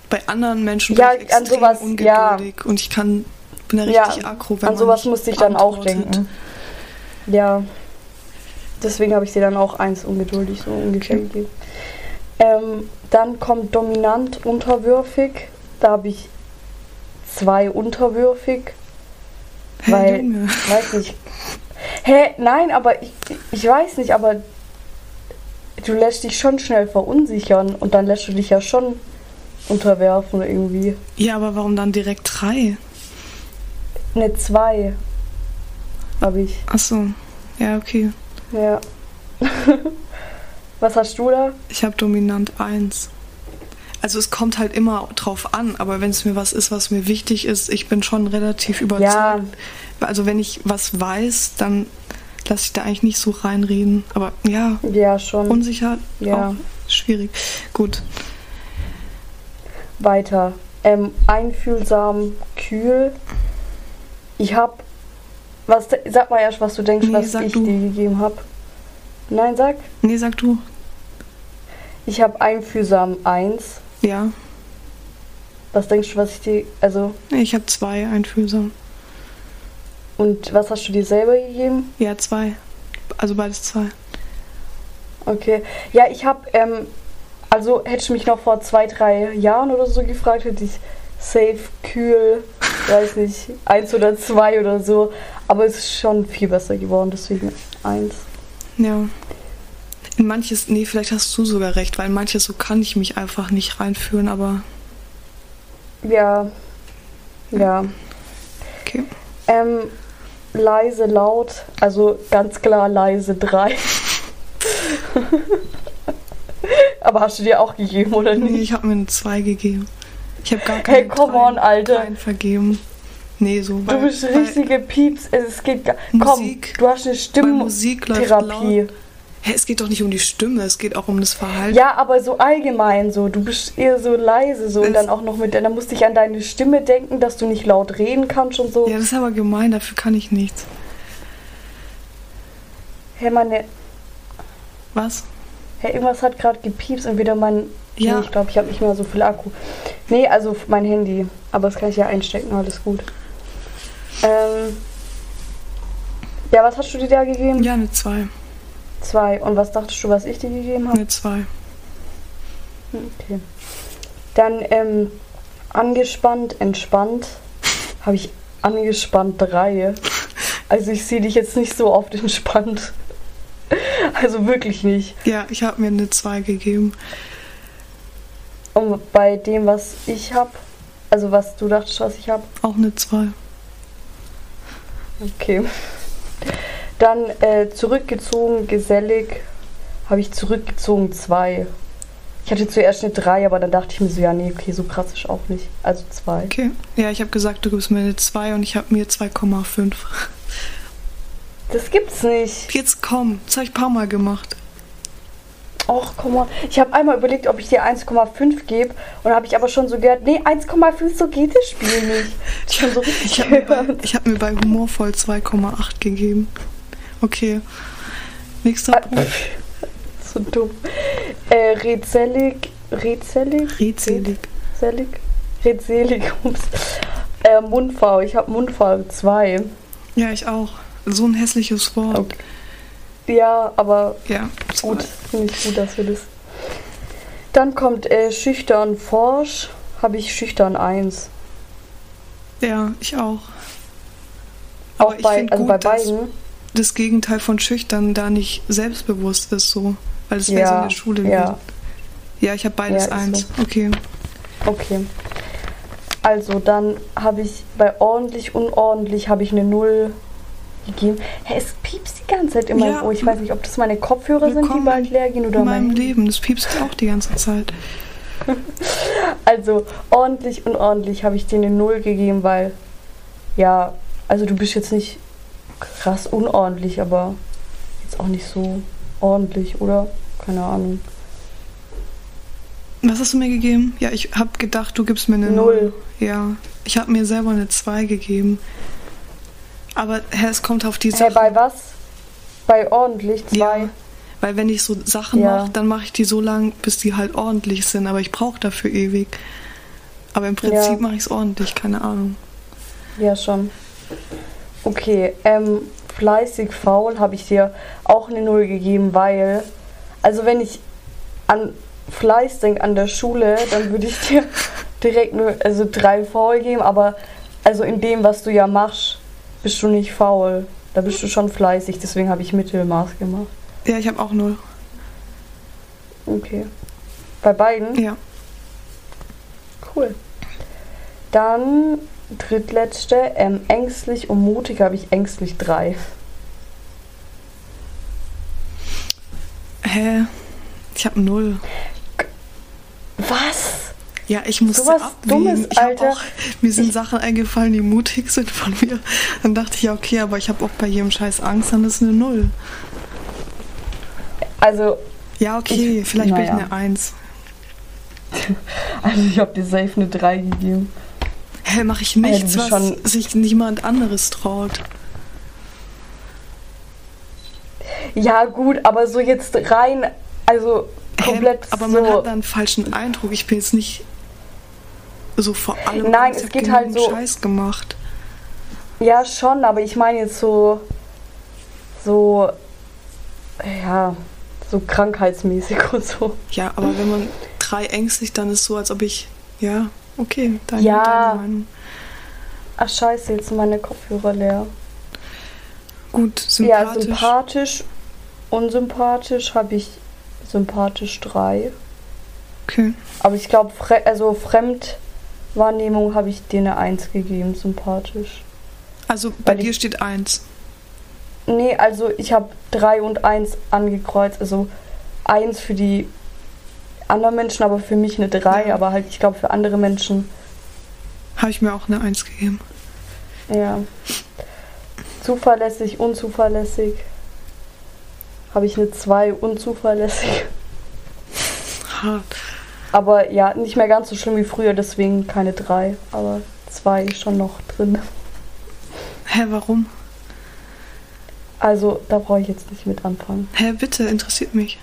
bei anderen Menschen Ja, bin ich an extrem sowas, ja. ungeduldig und ich kann, bin da Ja, richtig aggro, wenn an sowas musste ich dann auch denken. Ja. Deswegen habe ich dir dann auch eins ungeduldig so ungefähr Okay. gegeben. Ähm, dann kommt dominant unterwürfig. Da habe ich zwei unterwürfig. Hey, weil, Junge. weiß nicht. Hä, nein, aber ich, ich weiß nicht, aber du lässt dich schon schnell verunsichern und dann lässt du dich ja schon unterwerfen irgendwie. Ja, aber warum dann direkt 3? Eine zwei habe ich. Achso, ja, okay. Ja. Was hast du da? Ich habe dominant 1. Also es kommt halt immer drauf an, aber wenn es mir was ist, was mir wichtig ist, ich bin schon relativ überzeugt. Ja. Also wenn ich was weiß, dann lasse ich da eigentlich nicht so reinreden. Aber ja, Ja, schon. unsicher, Ja. auch schwierig. Gut, Weiter. Ähm, einfühlsam, kühl. Ich hab. Was, sag mal erst, was du denkst, Nee, was ich du. dir gegeben hab. Nein, sag. nee, sag du. Ich hab einfühlsam 1. Ja, Was denkst du, was ich dir. Also. Ich habe zwei einfühlsam. Und was hast du dir selber gegeben? Ja, zwei. Also beides zwei. Okay. Ja, ich hab. Ähm, also hättest du mich noch vor zwei, drei Jahren oder so gefragt, hätte ich safe, kühl, weiß nicht, eins oder zwei oder so. Aber es ist schon viel besser geworden, deswegen eins. Ja. In manches, nee, vielleicht hast du sogar recht, weil in manches so kann ich mich einfach nicht reinführen, aber Ja. Ja. okay. Ähm, leise, laut, also ganz klar leise 3. Aber hast du dir auch gegeben, oder Nee, nicht? ich habe mir eine 2 gegeben. Ich habe gar keine Hey, come dreien- on, Alter. dreien vergeben. Nee, so. Du bist weil richtige Pieps. Es geht gar. Musik- Komm, du hast eine Bei Stimmtherapie. Hä, es geht doch nicht um die Stimme, es geht auch um das Verhalten. Ja, aber so allgemein so. Du bist eher so leise so und Es- dann auch noch mit. Dann musste ich an deine Stimme denken, dass du nicht laut reden kannst und so. Ja, das ist aber gemein, dafür kann ich nichts. Hey, meine. Was? Hey, irgendwas hat gerade gepiepst und wieder mein. Ja. Nee, ich glaube, ich habe nicht mehr so viel Akku. Nee, also mein Handy. Aber das kann ich ja einstecken, alles gut. Ähm. Ja, was hast du dir da gegeben? Ja, eine 2. Zwei. Und was dachtest du, was ich dir gegeben habe? Eine 2. Okay. Dann ähm, angespannt, entspannt. Habe ich angespannt drei. Also ich sehe dich jetzt nicht so oft entspannt. Also wirklich nicht. Ja, ich habe mir eine 2 gegeben. Und bei dem, was ich habe, also was du dachtest, was ich habe, Auch eine 2. okay. Dann äh, zurückgezogen, gesellig, habe ich zurückgezogen zwei. Ich hatte zuerst eine drei, aber dann dachte ich mir so, ja, nee, okay, so krass ist auch nicht. Also zwei. Okay. Ja, ich habe gesagt, du gibst mir eine 2 und ich habe mir 2,5. Das gibt's nicht. Jetzt komm, das habe ich ein paar Mal gemacht. Och, komm mal. Ich habe einmal überlegt, ob ich dir 1,5 gebe. Und habe ich aber schon so gehört, nee, 1,5, so geht das Spiel nicht. Ich schon so Ich habe mir, bei- ich hab mir bei Humorvoll 2,8 gegeben. Okay. Nächster Punkt. so dumm. Äh, redselig. Redselig? Redselig. Redselig? Redselig. Ups. Äh, Mundfaul. Ich habe Mundfaul 2. Ja, ich auch. So ein hässliches Wort. Okay. Ja, aber Ja, gut. Finde ich gut, dass wir das. Dann kommt äh, schüchtern forsch. Habe ich schüchtern 1. Ja, ich auch. Auch Aber ich bei, find also gut, bei dass- beiden. Das Gegenteil von schüchtern da nicht selbstbewusst ist so. Weil es wäre so in der Schule ja. Ja, ich habe beides Ja, eins. Okay. Okay. Also dann habe ich bei ordentlich, unordentlich habe ich eine Null gegeben. Hä, es piepst die ganze Zeit meinem Ja. Ohr. Ich weiß nicht, ob das meine Kopfhörer sind, die bald leer gehen oder In meinem mein. Leben. Das piepst auch die ganze Zeit. Also ordentlich, unordentlich habe ich dir eine Null gegeben, weil ja, also du bist jetzt nicht krass unordentlich, aber jetzt auch nicht so ordentlich, oder? Keine Ahnung. Was hast du mir gegeben? Ja, ich habe gedacht, du gibst mir eine Null. Null. Ja, ich habe mir selber eine 2 gegeben. Aber hä, es kommt auf die Hä, Sachen. bei was? Bei ordentlich zwei. Ja, weil wenn ich so Sachen Ja. mache, dann mache ich die so lang, bis die halt ordentlich sind. Aber ich brauche dafür ewig. Aber im Prinzip Ja. mache ich es ordentlich, keine Ahnung. Ja, schon. Okay, ähm, fleißig faul habe ich dir auch eine Null gegeben, weil, also wenn ich an Fleiß denke an der Schule, dann würde ich dir direkt nur, also drei faul geben, aber also in dem, was du ja machst, bist du nicht faul. Da bist du schon fleißig, deswegen habe ich Mittelmaß gemacht. Ja, ich habe auch null. Okay. Bei beiden? Ja. Cool. Dann drittletzte, ähm, ängstlich und mutig habe ich ängstlich drei. Hä? Ich habe null. Was? Ja, ich musste Sowas abwägen. Dummes, ich Alter. auch, mir sind Sachen eingefallen, die mutig sind von mir. Dann dachte ich, ja, okay, aber ich habe auch bei jedem Scheiß Angst, dann ist eine Null. Also, Ja, okay, Ich- vielleicht bin naja. ich eine Eins. also ich habe dir safe eine 3 gegeben. Hä, mache ich nichts, bist was sich niemand anderes traut. Ja, gut, aber so jetzt rein, also komplett Hä, aber so. man hat da einen falschen Eindruck. Ich bin jetzt nicht so vor allem. Nein, es geht halt so- Scheiß gemacht. Ja, schon, aber ich meine jetzt so. So. Ja, so krankheitsmäßig und so. Ja, aber wenn man drei ängstlich, dann ist so, als ob ich. Ja, okay, deine, Ja. deine Meinung. Ach, scheiße, jetzt sind meine Kopfhörer leer. Gut, Ja, sympathisch. sympathisch. Unsympathisch habe ich sympathisch 3. okay. Aber ich glaube, Fre also Fremdwahrnehmung habe ich dir eine 1 gegeben, sympathisch. Also bei Weil ich- dir steht eins. Nee, also ich habe 3 und 1 angekreuzt. Also 1 für die anderen Menschen, aber für mich eine 3. Ja. Aber halt, ich glaube, für andere Menschen, Habe ich mir auch eine Eins gegeben. ja. Zuverlässig, unzuverlässig. Habe ich eine 2, unzuverlässig. Hart. Aber ja, nicht mehr ganz so schlimm wie früher, deswegen keine 3. Aber 2 ist schon noch drin. Hä, warum? Also, da brauche ich jetzt nicht mit anfangen. Hä, bitte, interessiert mich.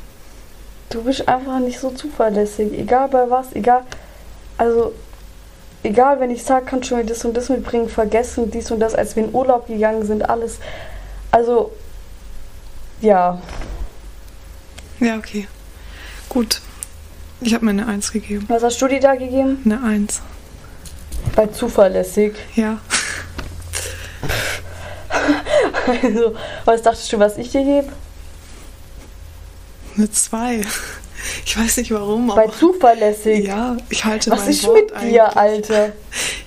Du bist einfach nicht so zuverlässig. Egal bei was, egal. Also, egal, wenn ich sage, kannst du mir das und das mitbringen, vergessen dies und das, als wir in Urlaub gegangen sind, alles. Also, ja. Ja, okay. Gut. Ich habe mir eine Eins gegeben. Was hast du dir da gegeben? Eine Eins. Bei zuverlässig. Ja. Also, was dachtest du, was ich dir gebe? Eine Zwei. Ich weiß nicht warum, Bei zuverlässig. Ja, ich halte Was ist Wort mit eigentlich. dir, Alter?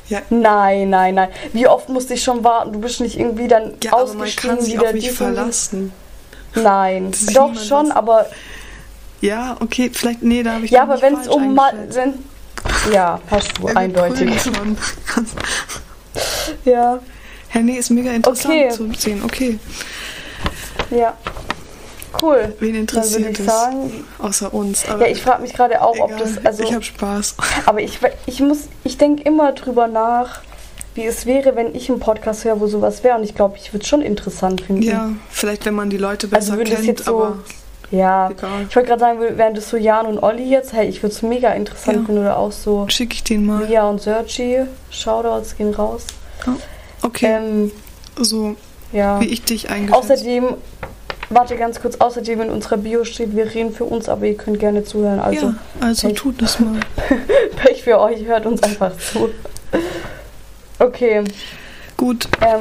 Ja, Nein, nein, nein. Wie oft musste ich schon warten? Du bist nicht irgendwie dann ja aber man ausgestiegen kann sich wieder auf mich verlassen. Nein, doch schon, aber Ja, okay, vielleicht, nee, da habe ich ja, aber wenn es um wenn ja, hast du Ja, eindeutig. Ja, Hä, nee, ist mega interessant Okay. zu sehen. Okay. ja. cool. Wen interessiert würde ich es? sagen, Außer uns. ja, ich frage mich gerade auch, ob egal. das, also, ich habe Spaß. aber ich, ich muss, ich denke immer drüber nach, wie es wäre, wenn ich einen Podcast höre, wo sowas wäre. Und ich glaube, ich würde es schon interessant finden. Ja, vielleicht wenn man die Leute Also besser es kennt, so- aber Ja. egal. Ich wollte gerade sagen, wären das so Jan und Olli jetzt, hey, ich würde es mega interessant Ja. finden oder auch so Schicke ich den mal. Mia und Sergi. Shoutouts gehen raus. Okay, Ähm, so ja. wie ich dich eingeschätzt Außerdem, warte ganz kurz, außerdem in unserer Bio steht, wir reden für uns, aber ihr könnt gerne zuhören. Also ja, also Pech. tut es mal. Pech für euch, hört uns einfach zu. Okay, Gut, ähm,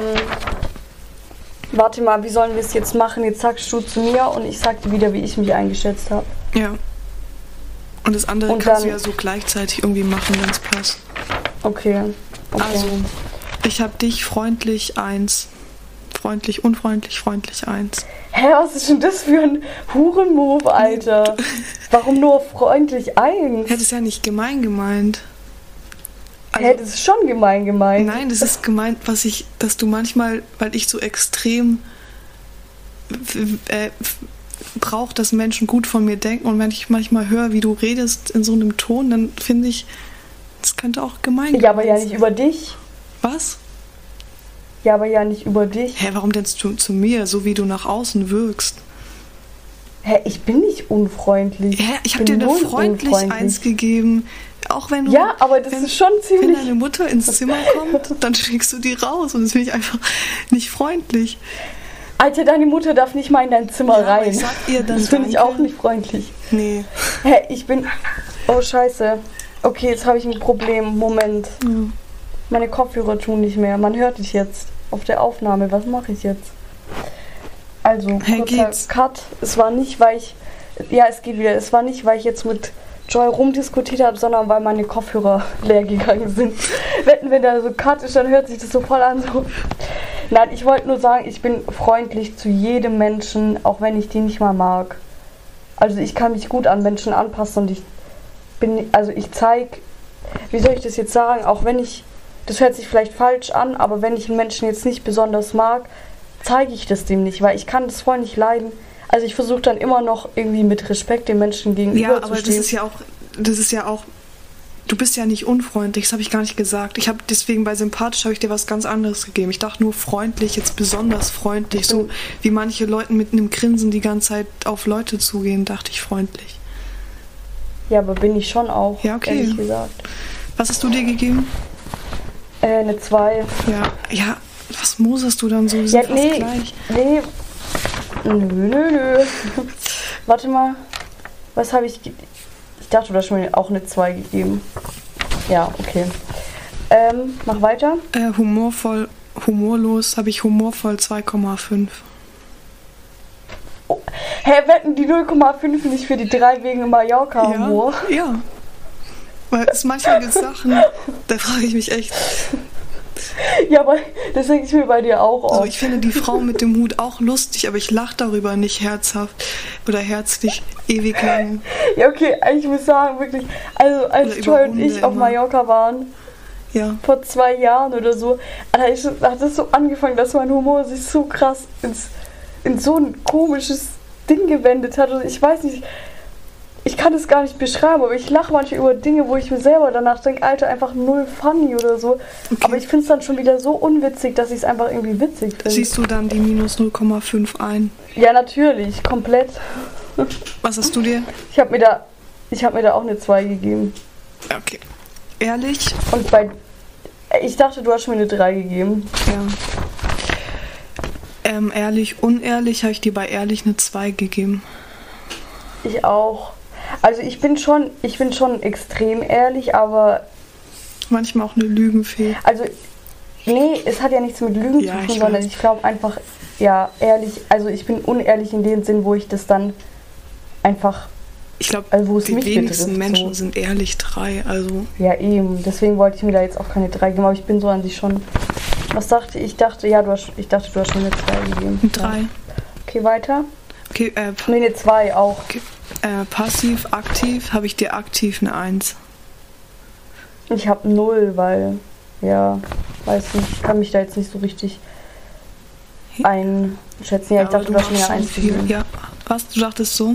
warte mal, wie sollen wir es jetzt machen? Jetzt sagst du zu mir und ich sag dir wieder, wie ich mich eingeschätzt habe. ja. Und das andere Und kannst du dann- ja so gleichzeitig irgendwie machen, wenn es passt. Okay. okay. Also, ich habe dich freundlich eins. Freundlich, unfreundlich, freundlich eins. Hä, was ist denn das für ein Hurenmove, Alter? Warum nur freundlich ein? Hätte es ja nicht gemein gemeint. Also, Hä, das ist schon gemein gemeint. Nein, das ist gemeint, was ich, dass du manchmal, weil ich so extrem äh, brauche, dass Menschen gut von mir denken und wenn ich manchmal höre, wie du redest in so einem Ton, dann finde ich, das könnte auch gemein Ja, aber ja nicht über dich. Was? Ja, aber ja nicht über dich. Hä, warum denn zu, zu mir, so wie du nach außen wirkst? Hä, ich bin nicht unfreundlich. Hä, ich habe dir eine null freundlich eins gegeben. Auch wenn du, Ja, aber das wenn, ist schon wenn ziemlich. deine Mutter ins Zimmer kommt, dann schickst du die raus und das finde ich einfach nicht freundlich. Alter, deine Mutter darf nicht mal in dein Zimmer Ja, rein. das finde ich auch nicht freundlich. Nee. Hä, ich bin. Oh, scheiße. Okay, jetzt habe ich ein Problem. Moment. Ja. Meine Kopfhörer tun nicht mehr. Man hört dich jetzt auf der Aufnahme. Was mache ich jetzt? Also, Hey, kurzer geht's? Cut. Es war nicht, weil ich. Ja, es geht wieder. Es war nicht, weil ich jetzt mit Joy rumdiskutiert habe, sondern weil meine Kopfhörer leer gegangen sind. Wetten, wenn da so Cut ist, dann hört sich das so voll an. So. Nein, ich wollte nur sagen, ich bin freundlich zu jedem Menschen, auch wenn ich die nicht mal mag. Also ich kann mich gut an Menschen anpassen und ich bin, also ich zeige, wie soll ich das jetzt sagen, auch wenn ich, das hört sich vielleicht falsch an, aber wenn ich einen Menschen jetzt nicht besonders mag, zeige ich das dem nicht, weil ich kann das voll nicht leiden. Also ich versuche dann immer noch irgendwie mit Respekt den Menschen gegenüber Ja, zu aber das stehen. ist ja auch, das ist ja auch, du bist ja nicht unfreundlich, das habe ich gar nicht gesagt. Ich habe deswegen bei sympathisch habe ich dir was ganz anderes gegeben. Ich dachte nur freundlich, jetzt besonders freundlich, so wie manche Leute mit einem Grinsen die ganze Zeit auf Leute zugehen, dachte ich freundlich. ja, aber bin ich schon auch, Ja, okay. ehrlich gesagt. Was hast du dir gegeben? Äh, eine 2. Ja, ja, was moserst du dann so? Wir Ja, sind fast nee, gleich. nee. Nö, nö, nö. Warte mal. Was habe ich. Ich dachte, du hast mir auch eine 2 gegeben. Ja, okay. Ähm, mach weiter. Äh, humorvoll, humorlos habe ich humorvoll 2,5. Hä, wetten die 0,5 nicht für die 3 wegen Mallorca-Humor? Ja, ja. Weil es manchmal gibt Sachen, da frage ich mich echt. Ja. aber das denke ich mir bei dir auch Also oft. ich finde die Frau mit dem Hut auch lustig, aber ich lache darüber nicht herzhaft oder herzlich ewig lang. Ja, okay, ich muss sagen, wirklich. Also, als Joy und ich auf immer. Mallorca waren, Ja. vor zwei Jahren oder so, da hat es so angefangen, dass mein Humor sich so krass ins, in so ein komisches Ding gewendet hat. Und ich weiß nicht, ich kann es gar nicht beschreiben, aber ich lache manchmal über Dinge, wo ich mir selber danach denke, Alter, einfach null funny oder so. Okay. Aber ich finde es dann schon wieder so unwitzig, dass ich es einfach irgendwie witzig finde. Siehst du dann die minus 0,5 ein? Ja, natürlich, komplett. Was hast du dir? Ich habe mir da, ich habe mir da auch eine 2 gegeben. Okay. Ehrlich? Und bei, ich dachte, du hast mir eine 3 gegeben. Ja. Ähm, ehrlich, unehrlich habe ich dir bei ehrlich eine 2 gegeben. Ich auch. Also ich bin schon, ich bin schon extrem ehrlich, aber Manchmal auch eine Lügenfee. also nee, es hat ja nichts mit Lügen Ja, zu ich tun, sondern weiß. ich glaube einfach, ja, ehrlich, also ich bin unehrlich in dem Sinn, wo ich das dann einfach, Ich glaube, Also die mich wenigsten betrifft, Menschen so. sind ehrlich drei. Also ja eben, deswegen wollte ich mir da jetzt auch keine 3 geben, aber ich bin so an sich schon. Was dachte ich? Ich dachte, ja, du hast, ich dachte, du hast schon eine 2 gegeben. drei. Ja. Okay, weiter. Okay, äh, Nee, eine 2 auch. okay. Äh, passiv, aktiv habe ich dir aktiv eine 1. Ich habe 0, weil, ja, weiß nicht, ich kann mich da jetzt nicht so richtig einschätzen. Ja, ich dachte, du hast mir eine schon 1 viel. gegeben. Ja, Was? Du dachtest so?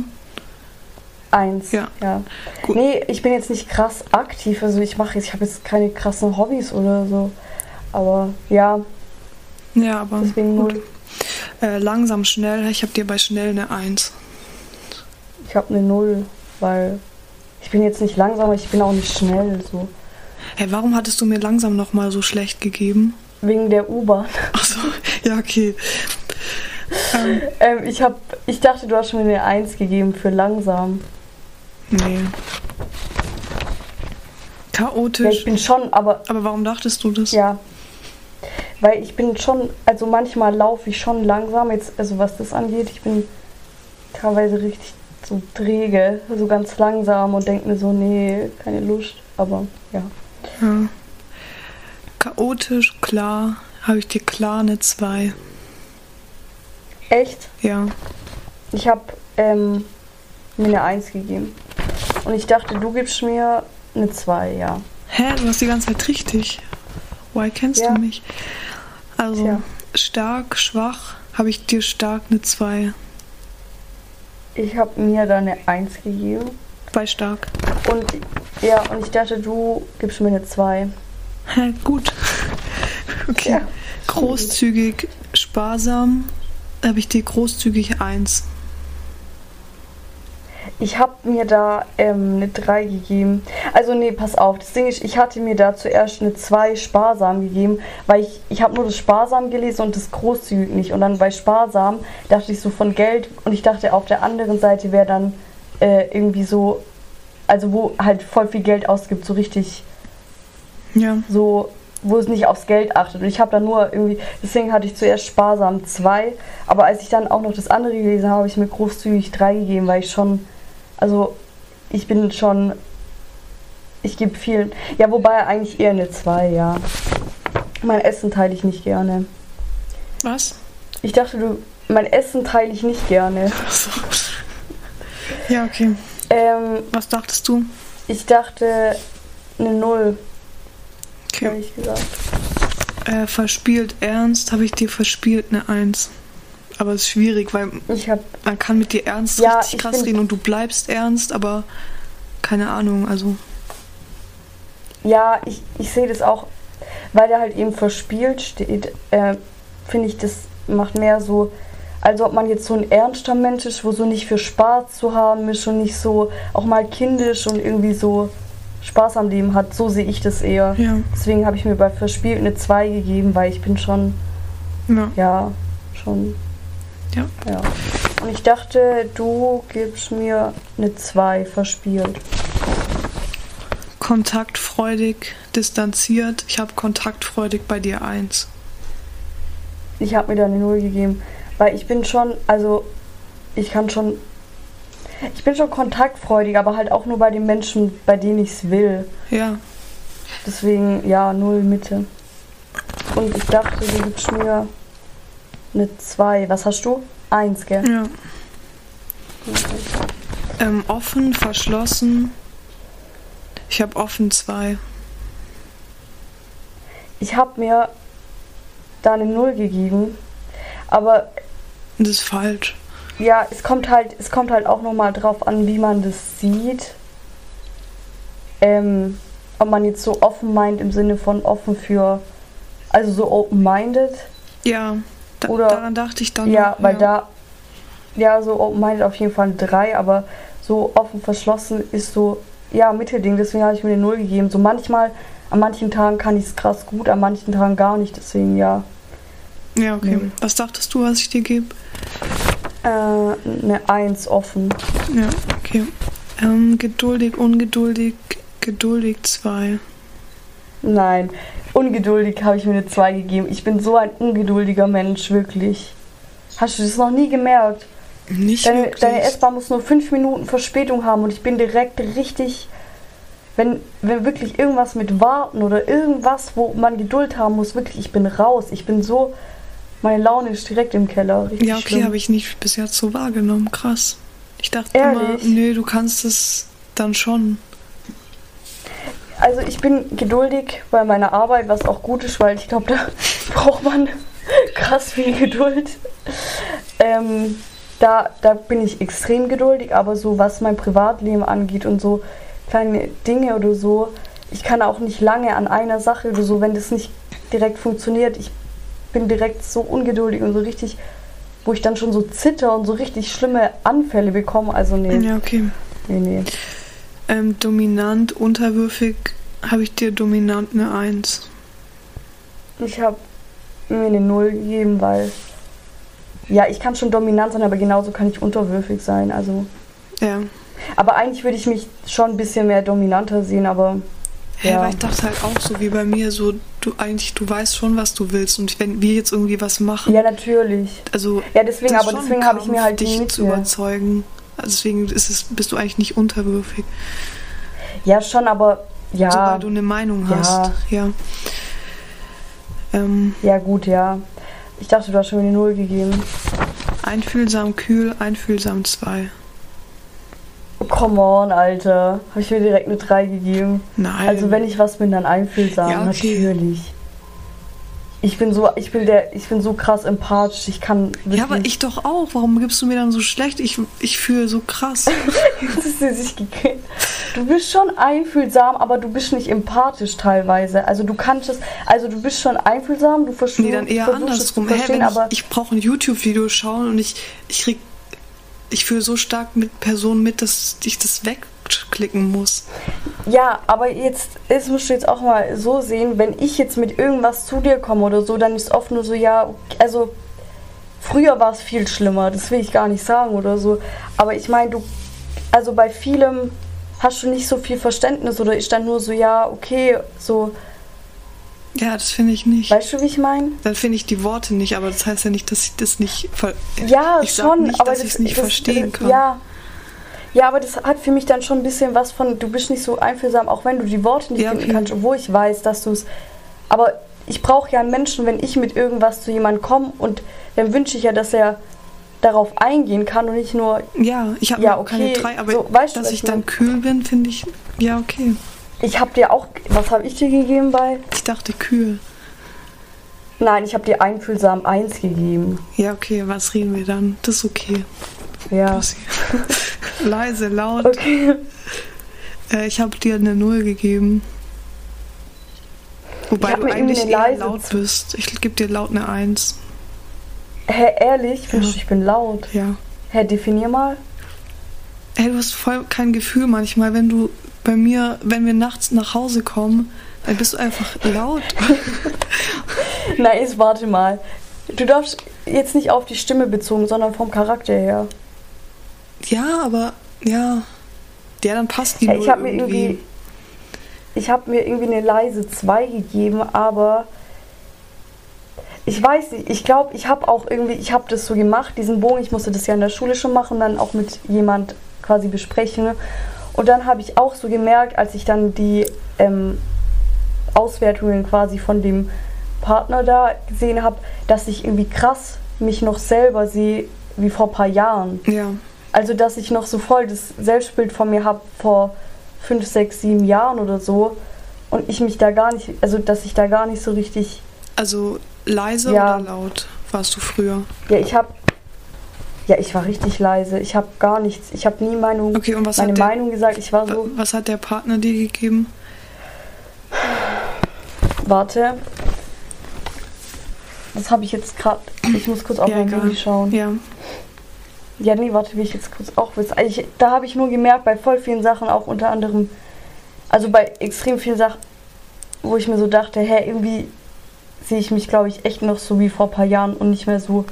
Eins. Ja. ja. Gut. Nee, ich bin jetzt nicht krass aktiv. Also ich mache jetzt, ich habe jetzt keine krassen Hobbys oder so. Aber ja, Ja, aber. deswegen gut. Äh, langsam, schnell. Ich habe dir bei schnell eine 1. Ich habe eine Null, weil ich bin jetzt nicht langsam, aber ich bin auch nicht schnell. So. Hey, warum hattest du mir langsam nochmal so schlecht gegeben? Wegen der U-Bahn. Achso, ja, okay. Ähm, Ähm, ich, hab, ich dachte, du hast mir eine Eins gegeben für langsam. nee. Ja, Chaotisch. ich bin schon, aber aber warum dachtest du das? ja. Weil ich bin schon, also manchmal laufe ich schon langsam, jetzt, also was das angeht, ich bin teilweise richtig so träge, so ganz langsam und denke mir so, nee, keine Lust. Aber ja. Ja. Chaotisch, klar. Habe ich dir klar eine 2. Echt? Ja. Ich habe ähm, mir eine Eins gegeben. Und ich dachte, du gibst mir eine Zwei, ja. Hä, du hast die ganze Zeit richtig. Woher kennst Ja. du mich? Also, Tja. stark, schwach, habe ich dir stark eine 2. Ich habe mir da eine Eins gegeben. Bei stark. Und ja, und ich dachte, du gibst mir eine Zwei. Hä, gut. Okay. Ja. Großzügig, sparsam, habe ich dir großzügig 1. Ich habe mir da ähm, eine 3 gegeben. Also nee, pass auf. Das Ding ist, ich hatte mir da zuerst eine 2 sparsam gegeben, weil ich, ich habe nur das sparsam gelesen und das großzügig nicht. Und dann bei sparsam dachte ich so von Geld und ich dachte auf der anderen Seite wäre dann äh, irgendwie so, also wo halt voll viel Geld ausgibt, so richtig Ja. so, wo es nicht aufs Geld achtet. Und ich habe da nur irgendwie, deswegen hatte ich zuerst sparsam zwei, aber als ich dann auch noch das andere gelesen habe, habe ich mir großzügig drei gegeben, weil ich schon, also ich bin schon, ich gebe vielen, ja, wobei eigentlich eher eine zwei, ja. Mein Essen teile ich nicht gerne. Was? Ich dachte, du, mein Essen teile ich nicht gerne. Achso. Ja, okay. Ähm, Was dachtest du? ich dachte eine Null, Okay. ehrlich gesagt. Äh, verspielt ernst, habe ich dir verspielt eine 1. Aber es ist schwierig, weil habe man kann mit dir ernst Ja, richtig ich krass reden und du bleibst ernst, aber keine Ahnung, also. Ja, ich, ich sehe das auch, weil da halt eben verspielt steht, äh, finde ich, das macht mehr so, als ob man jetzt so ein ernster Mensch ist, wo so nicht für Spaß zu haben ist und nicht so auch mal kindisch und irgendwie so Spaß am Leben hat. So sehe ich das eher. Ja. Deswegen habe ich mir bei verspielt eine 2 gegeben, weil ich bin schon, Ja. ja, schon, Ja. ja. Und ich dachte, du gibst mir eine 2 verspielt. Kontaktfreudig, distanziert. Ich habe kontaktfreudig bei dir 1. Ich habe mir da eine Null gegeben, weil ich bin schon, also ich kann schon, ich bin schon kontaktfreudig, aber halt auch nur bei den Menschen, bei denen ich es will. Ja. Deswegen, ja, Null Mitte. Und ich dachte, du gibst mir eine 2. Was hast du? Eins, gell? Ja. Ähm, offen, verschlossen. Ich habe offen 2. Ich habe mir da eine Null gegeben, aber Das ist falsch. ja, es kommt halt, es kommt halt auch nochmal drauf an, wie man das sieht. Ähm, ob man jetzt so offen meint im Sinne von offen für, also so open-minded. Ja. Da, Oder- daran dachte ich dann. Ja, noch, weil da, ja, so open-minded auf jeden Fall 3, aber so offen verschlossen ist so, ja, Mittelding, deswegen habe ich mir eine 0 gegeben. So manchmal, an manchen Tagen kann ich es krass gut, an manchen Tagen gar nicht, deswegen ja. Ja, okay. Null. Was dachtest du, was ich dir gebe? Äh, eine 1 offen. Ja, okay. Ähm, geduldig, ungeduldig, geduldig 2. Nein, ungeduldig habe ich mir eine 2 gegeben. Ich bin so ein ungeduldiger Mensch, wirklich. Hast du das noch nie gemerkt? Nicht Deine, wirklich. deine S-Bahn muss nur 5 Minuten Verspätung haben und ich bin direkt richtig. Wenn, wenn wirklich irgendwas mit Warten oder irgendwas, wo man Geduld haben muss, wirklich, ich bin raus. Ich bin so. Meine Laune ist direkt im Keller. Richtig ja, okay, habe ich nicht bis jetzt so wahrgenommen. Krass. Ich dachte Ehrlich? immer, nö, du kannst es dann schon. Also ich bin geduldig bei meiner Arbeit, was auch gut ist, weil ich glaube, da braucht man krass viel Geduld. Ähm, da, da bin ich extrem geduldig, aber so was mein Privatleben angeht und so kleine Dinge oder so, ich kann auch nicht lange an einer Sache oder so, wenn das nicht direkt funktioniert. Ich bin direkt so ungeduldig und so richtig, wo ich dann schon so zitter und so richtig schlimme Anfälle bekomme. Also nee. Ja, okay. Nee, nee. Ähm, dominant, unterwürfig, habe ich dir dominant eine 1. Ich habe mir eine Null gegeben, weil ja, ich kann schon dominant sein, aber genauso kann ich unterwürfig sein. Also. Ja. Aber eigentlich würde ich mich schon ein bisschen mehr dominanter sehen, aber. Ja, ja. weil ich dachte halt auch so wie bei mir, so du eigentlich, du weißt schon, was du willst und wenn wir jetzt irgendwie was machen. Ja, natürlich. Also ja, deswegen, aber deswegen habe ich mir halt dich zu überzeugen. Also deswegen ist es, bist du eigentlich nicht unterwürfig. Ja, schon, aber ja. Sobald du eine Meinung hast, ja. Ja, ähm, ja gut, ja. Ich dachte, du hast schon eine Null gegeben. Einfühlsam kühl, einfühlsam 2. Oh, come on, Alter. Habe ich mir direkt eine 3 gegeben. Nein. Also wenn ich was bin, dann einfühlsam, ja, okay. natürlich. Ich bin so, ich bin der, ich bin so krass empathisch. Ich kann. Ja, aber ich doch auch. Warum gibst du mir dann so schlecht? Ich, ich fühle so krass. das ist sich gegeben. Du bist schon einfühlsam, aber du bist nicht empathisch teilweise. Also du kannst es, also du bist schon einfühlsam, du verstehst. Nee, dann eher andersrum. Hä, wenn ich, ich brauche ein YouTube-Video schauen und ich, ich krieg, ich fühle so stark mit Personen mit, dass ich das weg klicken muss. Ja, aber jetzt, das musst du jetzt auch mal so sehen, wenn ich jetzt mit irgendwas zu dir komme oder so, dann ist oft nur so, ja, also früher war es viel schlimmer, das will ich gar nicht sagen oder so. Aber ich meine, du, also bei vielem hast du nicht so viel Verständnis oder ist dann nur so, ja, okay, so. Ja, das finde ich nicht. Weißt du, wie ich meine? Dann finde ich die Worte nicht, aber das heißt ja nicht, dass ich das nicht. Ja, ich schon, nicht, aber dass ich es nicht das, verstehen kann. Ja, ja, aber das hat für mich dann schon ein bisschen was von, du bist nicht so einfühlsam, auch wenn du die Worte nicht ja, finden okay. kannst, obwohl ich weiß, dass du es. Aber ich brauche ja einen Menschen, wenn ich mit irgendwas zu jemandem komme und dann wünsche ich ja, dass er darauf eingehen kann und nicht nur. Ja, ich habe ja, okay, keine drei, aber so, weißt dass ich dann kühl bin, finde ich. Ja, okay. Ich habe dir auch. Was habe ich dir gegeben bei? Ich dachte kühl. Nein, ich habe dir einfühlsam eins gegeben. Ja, okay, was reden wir dann? Das ist okay. Ja. Leise, laut. Okay. Äh, ich habe dir eine Null gegeben. Wobei du eigentlich eher laut bist. Ich gebe dir laut eine Eins. Hä, ehrlich? Ja. Ich bin laut. Ja. Hä, definier mal. Hey, du hast voll kein Gefühl manchmal, wenn du bei mir, wenn wir nachts nach Hause kommen, dann bist du einfach laut. Nice, warte mal. Du darfst jetzt nicht auf die Stimme bezogen, sondern vom Charakter her. Ja, aber ja. Ja, dann passt die ja, ich habe mir irgendwie. Ich habe mir irgendwie eine leise 2 gegeben, aber ich weiß nicht, ich glaube, ich habe auch irgendwie, ich habe das so gemacht, diesen Bogen, ich musste das ja in der Schule schon machen, dann auch mit jemand quasi besprechen. Und dann habe ich auch so gemerkt, als ich dann die ähm, Auswertungen quasi von dem Partner da gesehen habe, dass ich irgendwie krass mich noch selber sehe wie vor ein paar Jahren. Ja. Also, dass ich noch so voll das Selbstbild von mir habe vor fünf, sechs, sieben Jahren oder so. Und ich mich da gar nicht, also dass ich da gar nicht so richtig. Also leise ja. oder laut warst du früher? Ja, ich habe ja, ich war richtig leise. Ich habe gar nichts. Ich habe nie Meinung, okay, und was meine der, Meinung gesagt. Ich war so. Was hat der Partner dir gegeben? Warte. Was habe ich jetzt gerade? Ich muss kurz auf ja, mein Handy schauen. Ja. Ja, nee, warte, wie ich jetzt kurz auch will. Also da habe ich nur gemerkt, bei voll vielen Sachen, auch unter anderem, also bei extrem vielen Sachen, wo ich mir so dachte, hä, irgendwie sehe ich mich, glaube ich, echt noch so wie vor ein paar Jahren und nicht mehr so,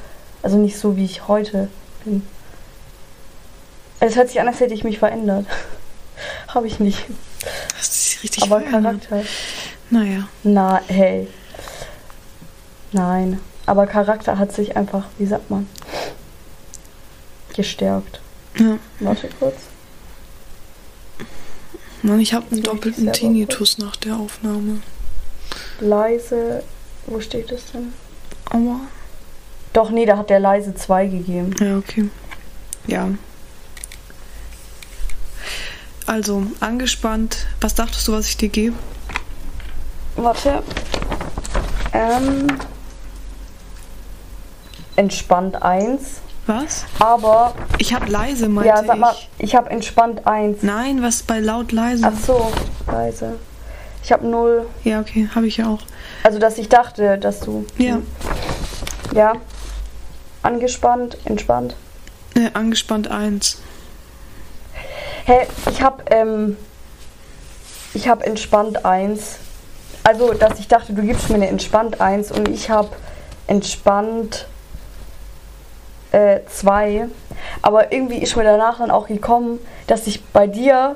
also nicht so, wie ich heute bin. Es hört sich an, als hätte ich mich verändert. habe ich nicht. Das ist richtig Aber Charakter. Naja. Na, hey. Nein. Aber Charakter hat sich einfach, wie sagt man, gestärkt. Ja. Warte kurz. Mann, ich habe einen doppelten Tinnitus nach der Aufnahme. Leise, wo steht das denn? Aua. Doch, nee, da hat der leise 2 gegeben. Ja, okay. Ja. Also, angespannt. Was dachtest du, was ich dir gebe? Warte. Ähm. Entspannt 1. Was? Aber, Ich habe leise, meinte ja, sag mal, ich. ich habe entspannt 1. Nein, was bei laut leise? Ach so, leise. Ich habe 0. Ja, okay, habe ich ja auch. Also, dass ich dachte, dass du. Ja. Ja. Angespannt, entspannt. Äh, angespannt 1. Hä, ich habe ähm, ich habe entspannt 1. Also, dass ich dachte, du gibst mir eine entspannt 1 und ich habe entspannt 2. Aber irgendwie ist mir danach dann auch gekommen, dass ich bei dir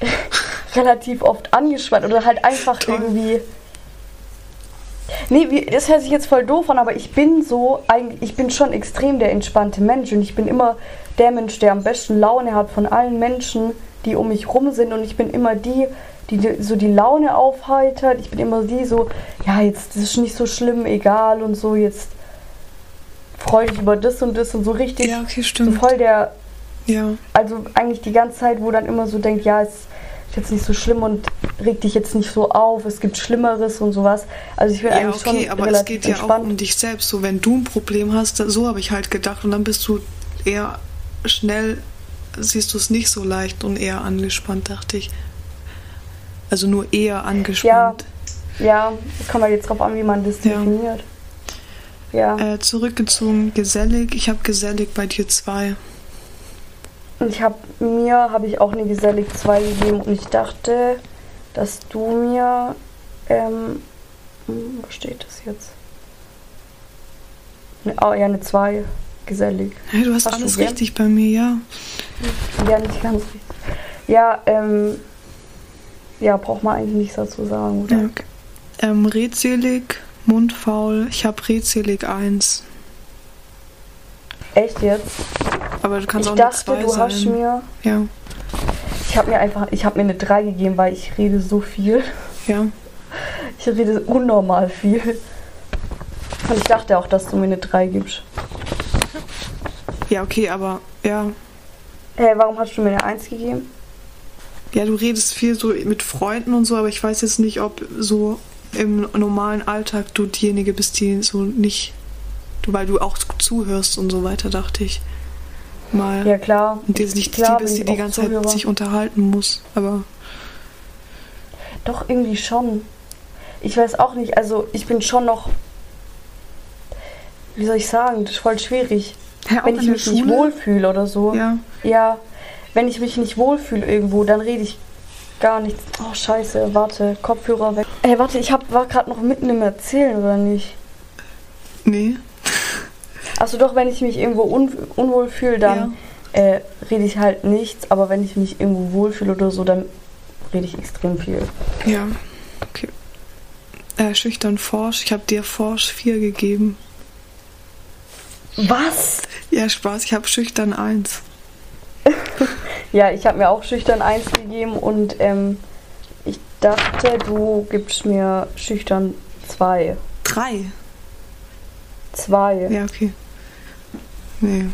relativ oft angespannt oder halt einfach Toll. irgendwie. Nee, wie, das hört sich jetzt voll doof an, aber ich bin so, eigentlich, ich bin schon extrem der entspannte Mensch und ich bin immer der Mensch, der am besten Laune hat von allen Menschen, die um mich rum sind und ich bin immer die, die so die Laune aufheitert. Ich bin immer die so, ja, jetzt ist nicht so schlimm, egal und so, jetzt freu dich über das und das und so richtig, Ja, okay, so stimmt. voll der Ja. also eigentlich die ganze Zeit, wo dann immer so denkt, ja, es ist jetzt nicht so schlimm und reg dich jetzt nicht so auf, es gibt Schlimmeres und sowas. Also ich bin Ja, eigentlich okay, schon aber es relativ geht ja auch entspannt. um dich selbst. So, wenn du ein Problem hast, so habe ich halt gedacht. Und dann bist du eher schnell, siehst du es nicht so leicht und eher angespannt, dachte ich. Also nur eher angespannt. Ja, es kommt halt jetzt drauf an, wie man das Ja. definiert. Ja, Äh, zurückgezogen, gesellig. Ich habe gesellig bei dir zwei. und ich habe mir, habe ich auch eine Gesellig 2 gegeben und ich dachte, dass du mir, ähm, hm, was steht das jetzt? Ne, oh, ja, eine 2, gesellig. Hey, du hast Hast alles richtig bei mir, ja. Ja, nicht ganz richtig. Ja, ähm, ja, braucht man eigentlich nichts dazu sagen, oder? ja okay. ähm, redselig, mundfaul. Ich habe redselig eins. Echt jetzt? Aber du kannst ich auch eine dachte, zwei du sein. hast mir, Ja, ich habe mir einfach, ich habe mir eine 3 gegeben, weil ich rede so viel. ja. Ich rede unnormal viel. Und ich dachte auch, dass du mir eine 3 gibst. Ja, okay, aber ja. Hey, warum hast du mir eine 1 gegeben? Ja, du redest viel so mit Freunden und so, aber ich weiß jetzt nicht, ob so im normalen Alltag du diejenige bist, die so nicht, weil du auch zuhörst und so weiter, dachte ich. Mal. Ja, klar. und jetzt nicht klar die bist, die die ganze Zeit Zuhörer. sich unterhalten muss. Aber Doch, irgendwie schon. Ich weiß auch nicht, also ich bin schon noch. Wie soll ich sagen? Das ist voll schwierig. ja, Wenn ich mich nicht wohlfühle oder so. Ja, Ja, wenn ich mich nicht wohlfühle irgendwo, dann rede ich gar nichts. Oh, scheiße, warte, Kopfhörer weg. Ey, warte, ich hab, war gerade noch mitten im Erzählen, oder nicht? nee. Achso, doch, wenn ich mich irgendwo un unwohl fühle, dann äh, rede ich halt nichts. Aber wenn ich mich irgendwo wohlfühle oder so, dann rede ich extrem viel. Ja, okay. Äh, schüchtern Forsch, ich habe dir Forsch 4 gegeben. Was? Ja, Spaß, ich habe schüchtern 1. Ja, ich habe mir auch schüchtern eins gegeben und ähm, ich dachte, du gibst mir schüchtern zwei. 3? Zwei. Ja, okay. Nee.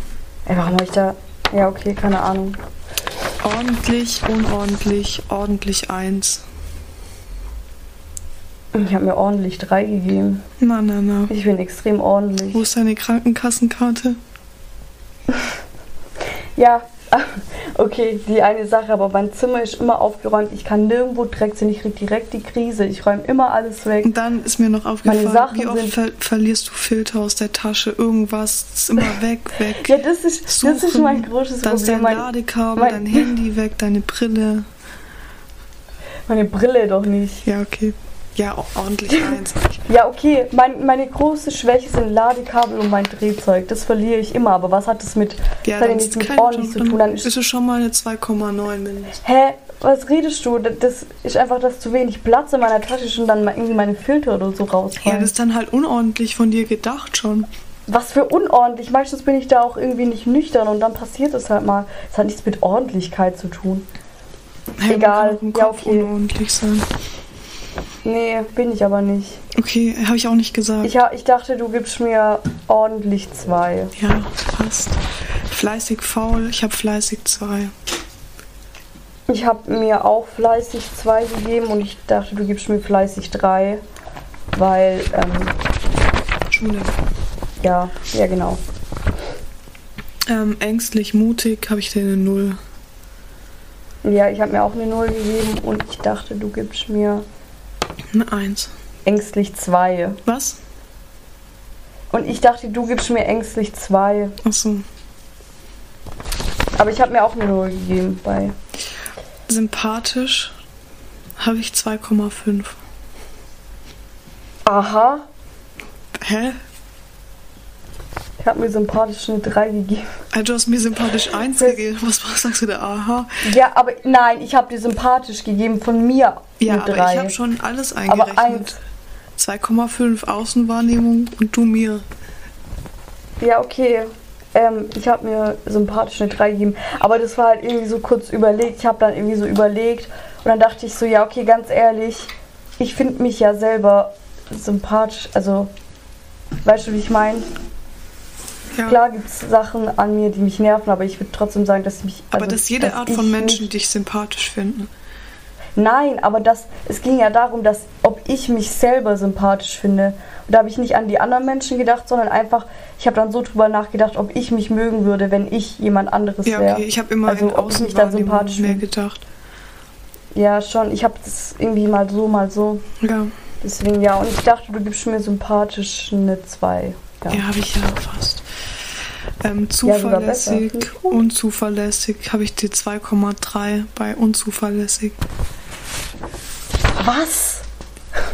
Ey, warum habe ich da. Ja, okay, keine Ahnung. Ordentlich, unordentlich, ordentlich 1. Ich habe mir ordentlich drei gegeben. Na, na, na. Ich bin extrem ordentlich. Wo ist deine Krankenkassenkarte? Ja, okay, die eine Sache, aber mein Zimmer ist immer aufgeräumt. Ich kann nirgendwo Dreck sehen. Ich krieg direkt die Krise. Ich räume immer alles weg. Und dann ist mir noch aufgefallen, wie oft ver verlierst du Filter aus der Tasche? Irgendwas ist immer weg, weg. Ja, das ist, das ist Suchen, mein großes Dann ist Problem. dein Mein, Ladekabel, dein Handy weg, deine Brille. meine Brille doch nicht. Ja, okay. Ja, ordentlich eins. Ja, okay, mein, meine große Schwäche sind Ladekabel und mein Drehzeug. Das verliere ich immer. Aber was hat das mit, Ja, das ja ist mit ordentlich zu tun? Dann ist es schon mal eine 2,9 mindestens. hä, was redest du? Das- ist einfach, dass zu wenig Platz in meiner Tasche ist und dann irgendwie meine Filter oder so Ja, rausfallen. das ist dann halt unordentlich von dir gedacht schon. Was für unordentlich. Meistens bin ich da auch irgendwie nicht nüchtern und dann passiert es halt mal. Es hat nichts mit Ordentlichkeit zu tun. Hey, Egal. Kann auch im Ja, Kopf okay. unordentlich sein. Nee, bin ich aber nicht. Okay, habe ich auch nicht gesagt. Ich, ich dachte, du gibst mir ordentlich zwei. ja, passt. Fleißig faul, ich habe fleißig 2. Ich habe mir auch fleißig zwei gegeben und ich dachte, du gibst mir fleißig drei. Weil, ähm, Schule. ja, ja genau. Ähm, ängstlich, mutig habe ich dir eine Null. Ja, ich habe mir auch eine Null gegeben und ich dachte, du gibst mir Eine Eins. ängstlich zwei. Was? Und ich dachte, du gibst mir ängstlich zwei. Achso. Aber ich habe mir auch eine Null gegeben bei. Sympathisch habe ich 2,5. Aha. Hä? Ich habe mir sympathisch eine 3 gegeben. Ah, Du hast mir sympathisch 1 gegeben. Was, was sagst du da? Aha. Ja, aber nein, ich habe dir sympathisch gegeben von mir Ja, aber 3. ich habe schon alles aber eingerechnet. eins. 2,5 Außenwahrnehmung und du mir. Ja, okay. Ähm, ich habe mir sympathisch eine 3 gegeben. Aber das war halt irgendwie so kurz überlegt. Ich habe dann irgendwie so überlegt. Und dann dachte ich so, ja, okay, ganz ehrlich, ich finde mich ja selber sympathisch. Also, weißt du, wie ich meine? Ja. Klar gibt es Sachen an mir, die mich nerven, aber ich würde trotzdem sagen, dass ich mich. aber also, dass jede dass Art von Menschen dich sympathisch finden. Nein, aber das, es ging ja darum, dass ob ich mich selber sympathisch finde. Und da habe ich nicht an die anderen Menschen gedacht, sondern einfach, ich habe dann so drüber nachgedacht, ob ich mich mögen würde, wenn ich jemand anderes Ja, wäre. okay. Ich habe immer Also, in ob ich mich dann sympathisch mehr gedacht. Ja, schon. Ich habe das irgendwie mal so, mal so. Ja, Deswegen ja. Und ich dachte, du gibst mir sympathisch eine 2. Ja. ja habe ich ja fast. Ähm, Ja, zuverlässig, ich gut. unzuverlässig habe ich dir 2,3 bei unzuverlässig. Was?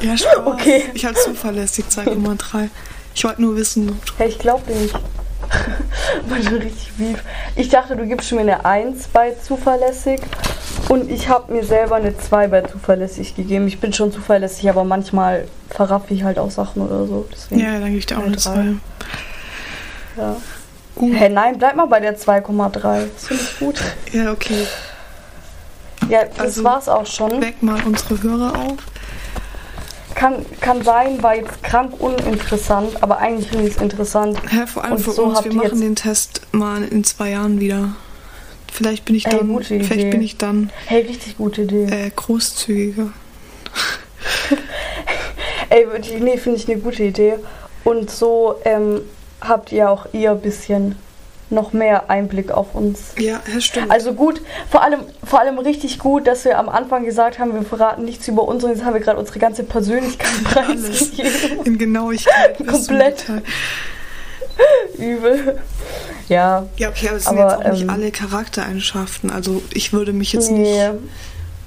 Ja, Spaß. Okay. Ich habe zuverlässig 2,3. Ich wollte nur wissen, Hey, ich glaube nicht. War schon richtig beef. Ich dachte, du gibst mir eine 1 bei zuverlässig. Und ich habe mir selber eine 2 bei zuverlässig gegeben. Ich bin schon zuverlässig, aber manchmal verraffe ich halt auch Sachen oder so. Deswegen, Ja, dann gebe ich dir auch eine Eine 2. drei. ja. Gut. Hey, nein, bleib mal bei der 2,3. Das finde ich gut. Ja, okay. Ja, das Also, war's auch schon. Weck mal unsere Hörer auf. Kann, kann sein, war jetzt krank uninteressant, aber eigentlich finde ich es interessant. Hä, vor allem Und für so uns. Wir machen den Test mal in zwei Jahren wieder. Vielleicht bin ich Ey, dann, gute Idee. vielleicht bin ich dann Hey, richtig gute Idee. äh, großzügiger. Ey, nee, finde ich eine gute Idee. Und so ähm, habt ihr auch ihr ein bisschen noch mehr Einblick auf uns. Ja, ja, stimmt. Also gut, vor allem, vor allem richtig gut, dass wir am Anfang gesagt haben, wir verraten nichts über uns und jetzt haben wir gerade unsere ganze Persönlichkeit preisgegeben. in Genauigkeit. Komplett. Übel. Ja, Ja, okay, aber es sind Aber, jetzt auch nicht ähm, alle Charaktereigenschaften. Also ich würde mich jetzt nee. nicht.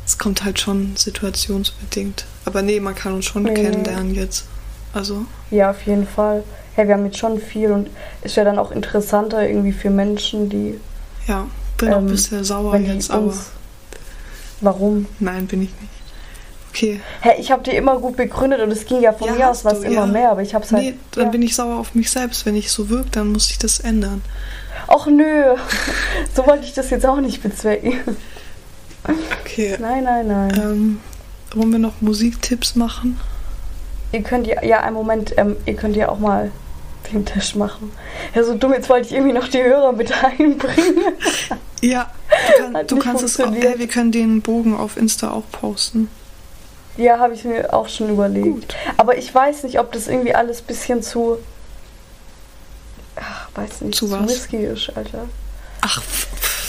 Es kommt halt schon situationsbedingt. Aber nee, man kann uns schon Nee. kennenlernen jetzt. Also, Ja, auf jeden Fall. Hey, wir haben jetzt schon viel und ist ja dann auch interessanter irgendwie für Menschen, die, ja, bin auch ein Ähm, bisschen sauer jetzt, aber. Warum? nein, bin ich nicht. Okay. Hä, ich habe die immer gut begründet und es ging ja von Ja, mir aus was du, immer ja. mehr, aber ich habe es halt. Nee, dann ja. bin ich sauer auf mich selbst. Wenn ich so wirke, dann muss ich das ändern. Och nö, so wollte ich das jetzt auch nicht bezwecken. Okay. Nein, nein, nein. Ähm, wollen wir noch Musiktipps machen? Ihr könnt ja, ja, einen Moment, ähm, ihr könnt ja auch mal den Test machen. Ja, so dumm, jetzt wollte ich irgendwie noch die Hörer mit einbringen. Ja, du, kann, du kannst es auch. Äh, wir können den Bogen auf Insta auch posten. Ja, habe ich mir auch schon überlegt. Gut. Aber ich weiß nicht, ob das irgendwie alles ein bisschen zu. Ach, weiß nicht, Zu zu, was? risky ist, Alter. Ach,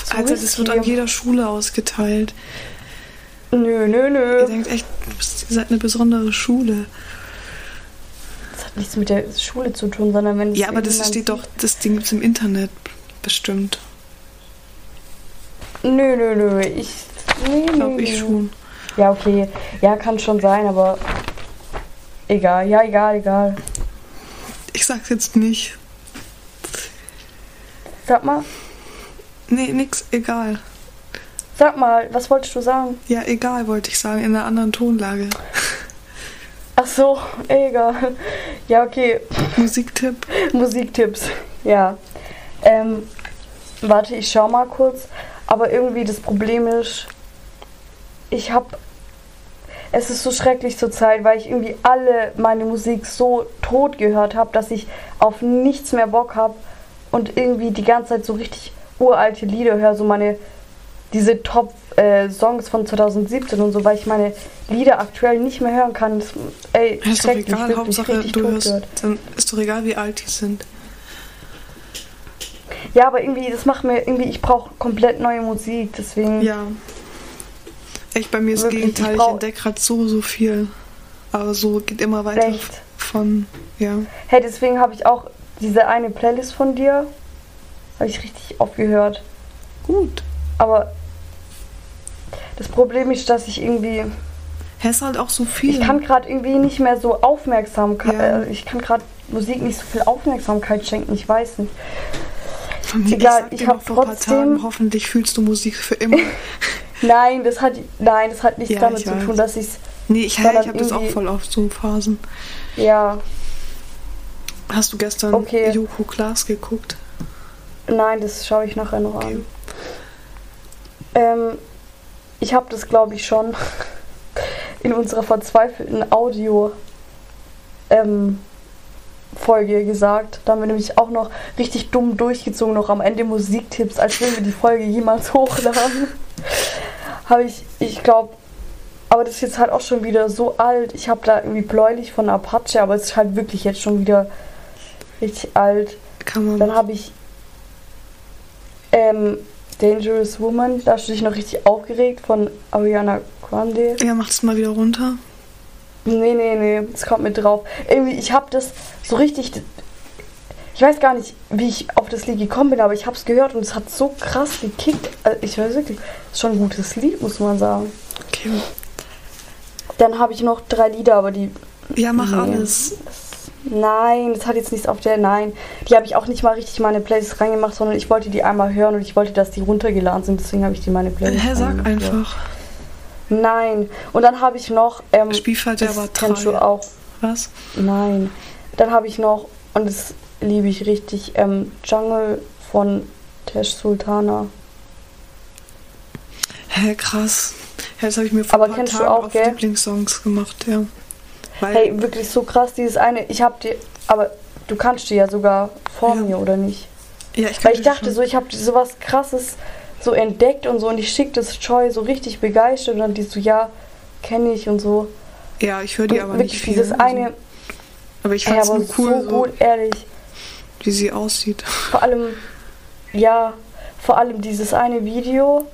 So Alter, das wird an jeder Schule ausgeteilt. Nö, nö, Ihr nö. denkt echt, ihr seid eine besondere Schule. Das hat nichts mit der Schule zu tun, sondern wenn Ja, aber das steht doch, das Ding gibt's im Internet bestimmt. Nö, nö, nö. Ich. Nee, Glaube ich schon. Ja, okay. Ja, kann schon sein, aber. Egal. Ja, egal, egal. Ich sag's jetzt nicht. Sag mal, Nee, nix, egal. sag mal, was wolltest du sagen? Ja, egal, wollte ich sagen, in einer anderen Tonlage. Ach so, egal. Ja, okay. Musiktipp. Musiktipps. Ja. Ähm, warte, ich schau mal kurz. Aber irgendwie das Problem ist, ich hab. Es ist so schrecklich zur Zeit, weil ich irgendwie alle meine Musik so tot gehört habe, dass ich auf nichts mehr Bock habe und irgendwie die ganze Zeit so richtig uralte Lieder höre, so meine diese Top-Songs von 2017 und so, weil ich meine Lieder aktuell nicht mehr hören kann. Das, ey, Ja, ist doch egal, wirklich, Hauptsache du hörst. gehört. Dann ist doch egal, wie alt die sind. Ja, aber irgendwie, das macht mir irgendwie, ich brauche komplett neue Musik, deswegen. Ja. Echt, bei mir ist das ich Gegenteil. Ich brauch- entdecke gerade so, so viel. Aber so geht immer weiter Echt? von, ja. Hey, deswegen habe ich auch diese eine Playlist von dir, habe ich richtig oft gehört. Gut. Aber das Problem ist, dass ich irgendwie, Hä, ist halt auch so viel. ich kann gerade irgendwie nicht mehr so Aufmerksamkeit, Ja. äh, ich kann gerade Musik nicht so viel Aufmerksamkeit schenken, ich weiß nicht. ich egal, ich dir hab noch vor ein paar trotzdem- Tagen, hoffentlich fühlst du Musik für immer. Nein, das hat, nein, das hat nichts Ja, damit ich zu weiß. tun, dass ich Nee, ich, ich habe das auch voll oft so Phasen. ja, Hast du gestern Okay. Joko Klaas geguckt? nein, das schaue ich nachher noch Okay. an. Ähm, ich habe das, glaube ich, schon in unserer verzweifelten Audio ähm, Folge gesagt. Da haben wir nämlich auch noch richtig dumm durchgezogen, noch am Ende Musiktipps, als würden wir die Folge jemals hochladen. habe ich, ich glaube, aber das ist jetzt halt auch schon wieder so alt. Ich habe da irgendwie bläulich von Apache, aber es ist halt wirklich jetzt schon wieder richtig alt. Kann man. Dann habe ich ähm, Dangerous Woman, da hast du dich noch richtig aufgeregt von Ariana Grande. ja, mach's mal wieder runter. Nee, nee, nee, das kommt mit drauf. Irgendwie, ich habe das so richtig. Ich weiß gar nicht, wie ich auf das Lied gekommen bin, aber ich habe es gehört und es hat so krass gekickt. Also ich weiß wirklich, es ist schon ein gutes Lied, muss man sagen. Okay. Dann habe ich noch drei Lieder, aber die. Ja, mach Nee. alles. Nein, das hat jetzt nichts auf der. Nein, die habe ich auch nicht mal richtig in meine Playlist reingemacht, sondern ich wollte die einmal hören und ich wollte, dass die runtergeladen sind, deswegen habe ich die in meine Playlist. Hä, sag einfach. Nein. Und dann habe ich noch. Ähm, Spielfeld der war kennst du auch. Was? Nein. Dann habe ich noch, und das liebe ich richtig, ähm, Jungle von Tesh Sultana. Hä, krass. Ja, das habe ich mir vor Aber ein paar kennst du Tagen auch, auf gell? Lieblingssongs gemacht, ja. Hey, wirklich so krass, dieses eine. Ich habe die, aber du kannst die ja sogar vor Ja. mir, oder nicht? ja, ich Weil ich dachte schon. so, ich habe sowas krasses so entdeckt und so und ich schickte das Joy so richtig begeistert und dann die so, ja, kenne ich und so. Ja, ich höre die Und aber wirklich nicht viel. dieses also- eine, aber ich fand es cool, so so, gut, ehrlich. wie sie aussieht. Vor allem, ja, vor allem dieses eine Video,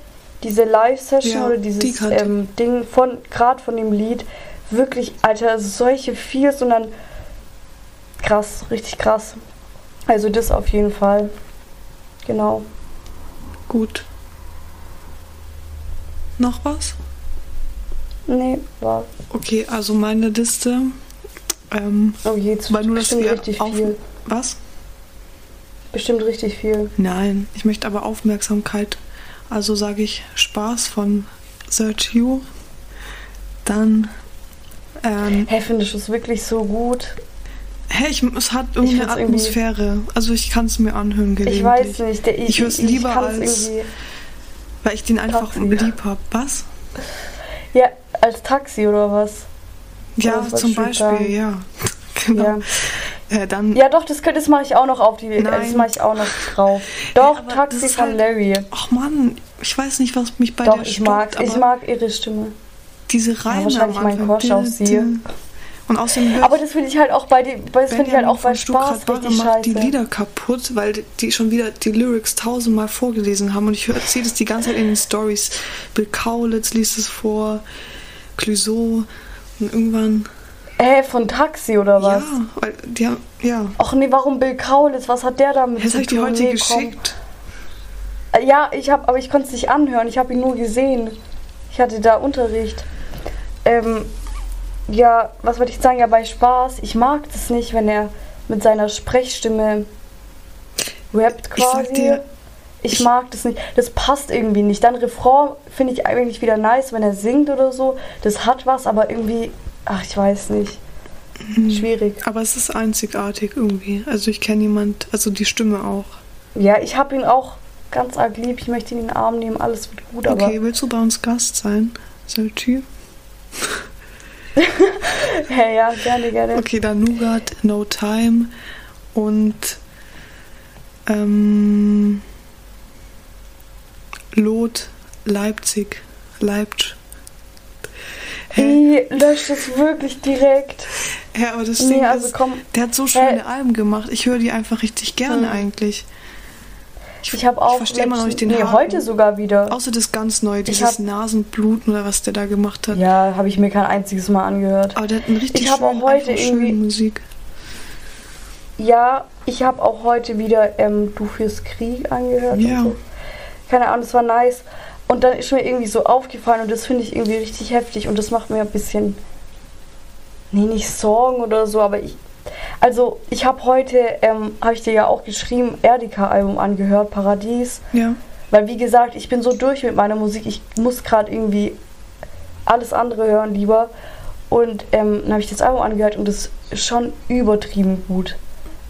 diese Live-Session Ja, oder die dieses ich. ähm, Ding von, gerade von dem Lied, wirklich, Alter, solche Feels und dann krass, richtig krass. Also das auf jeden Fall. Genau. Gut. Noch was? Nee, war. Okay, also meine Liste. Ähm, Oh je, jetzt weil nur, dass bestimmt wir richtig auf. viel. Was? Bestimmt richtig viel. Nein, ich möchte aber Aufmerksamkeit. Also sage ich Spaß von Search You. Dann. Ähm, Hä, findest du es wirklich so gut? hey, ich, es hat irgendwie Ich eine irgendwie- Atmosphäre. Also ich kann es mir anhören gelegentlich. Ich weiß nicht. Der, Ich hör's lieber kann's als- irgendwie- Weil ich den einfach Taxi. lieb hab. Was? Ja, als Taxi oder was? Ja, das, was zum ich Beispiel, ja. Genau. Ja. Äh, dann. Ja, doch, das, das mache ich auch noch auf die. äh, Das Nein. mache ich auch noch drauf. Doch, aber Taxi von halt- Larry. Ach Mann, ich weiß nicht, was mich bei Doch, der ich stört, mag, ich mag ihre Stimme. Diese Reime wahrscheinlich am mein Anfang. Crush auf sie. Und außerdem Aber das finde ich halt auch bei die, das finde ich halt auch bei Spaß richtig macht die scheiße. Lieder kaputt, weil die- die schon wieder die Lyrics tausendmal vorgelesen haben und ich sehe das die ganze Zeit in den Stories. Bill Kaulitz liest es vor, Clouseau und irgendwann. Hä, von Taxi oder was? Ja, weil die haben, ja. Ach nee, warum Bill Kaulitz? Was hat der damit Jetzt zu habe ich die tun? heute Nee, geschickt. komm. Äh, Ja, ich habe, aber ich konnte es nicht anhören. Ich habe ihn nur gesehen. Ich hatte da Unterricht. Ähm, ja, was wollte ich sagen? Ja, bei Spaß. Ich mag das nicht, wenn er mit seiner Sprechstimme rappt Ich quasi. sag dir, Ich Ich- mag das nicht. Das passt irgendwie nicht. Dann Refrain finde ich eigentlich wieder nice, wenn er singt oder so. Das hat was, aber irgendwie, ach, ich weiß nicht. Mhm. Schwierig. aber es ist einzigartig irgendwie. Also ich kenne jemand, also die Stimme auch. Ja, ich habe ihn auch ganz arg lieb. Ich möchte ihn in den Arm nehmen. Alles wird gut, aber. Okay, willst du bei uns Gast sein? Sollte Ja, ja, gerne, gerne. Okay, dann Nougat, No Time und ähm, Lot, Leipzig, Leipzig. Hä? Ey, löscht es wirklich direkt. Ja, aber das Nee, Ding also ist, komm. der hat so schöne Alben gemacht. Ich höre die einfach richtig gerne Hm. eigentlich. Ich habe auch. Ich verstehe immer noch nicht den Nee, Haken. heute sogar wieder. Außer das ganz neue, Ich dieses hab- Nasenbluten oder was der da gemacht hat. Ja, habe ich mir kein einziges Mal angehört. Aber der hat eine richtig Ich hab auch heute irgendwie- Musik. Ja, ich habe auch heute wieder ähm, Du fürs Krieg angehört. Ja. So. Keine Ahnung, das war nice. Und dann ist mir irgendwie so aufgefallen und das finde ich irgendwie richtig heftig und das macht mir ein bisschen. Nee, nicht Sorgen oder so, aber ich. Also, ich habe heute, ähm, habe ich dir ja auch geschrieben, Erdika-Album angehört, Paradies. Ja. Weil, wie gesagt, ich bin so durch mit meiner Musik, ich muss gerade irgendwie alles andere hören lieber. Und ähm, dann habe ich das Album angehört und das ist schon übertrieben gut.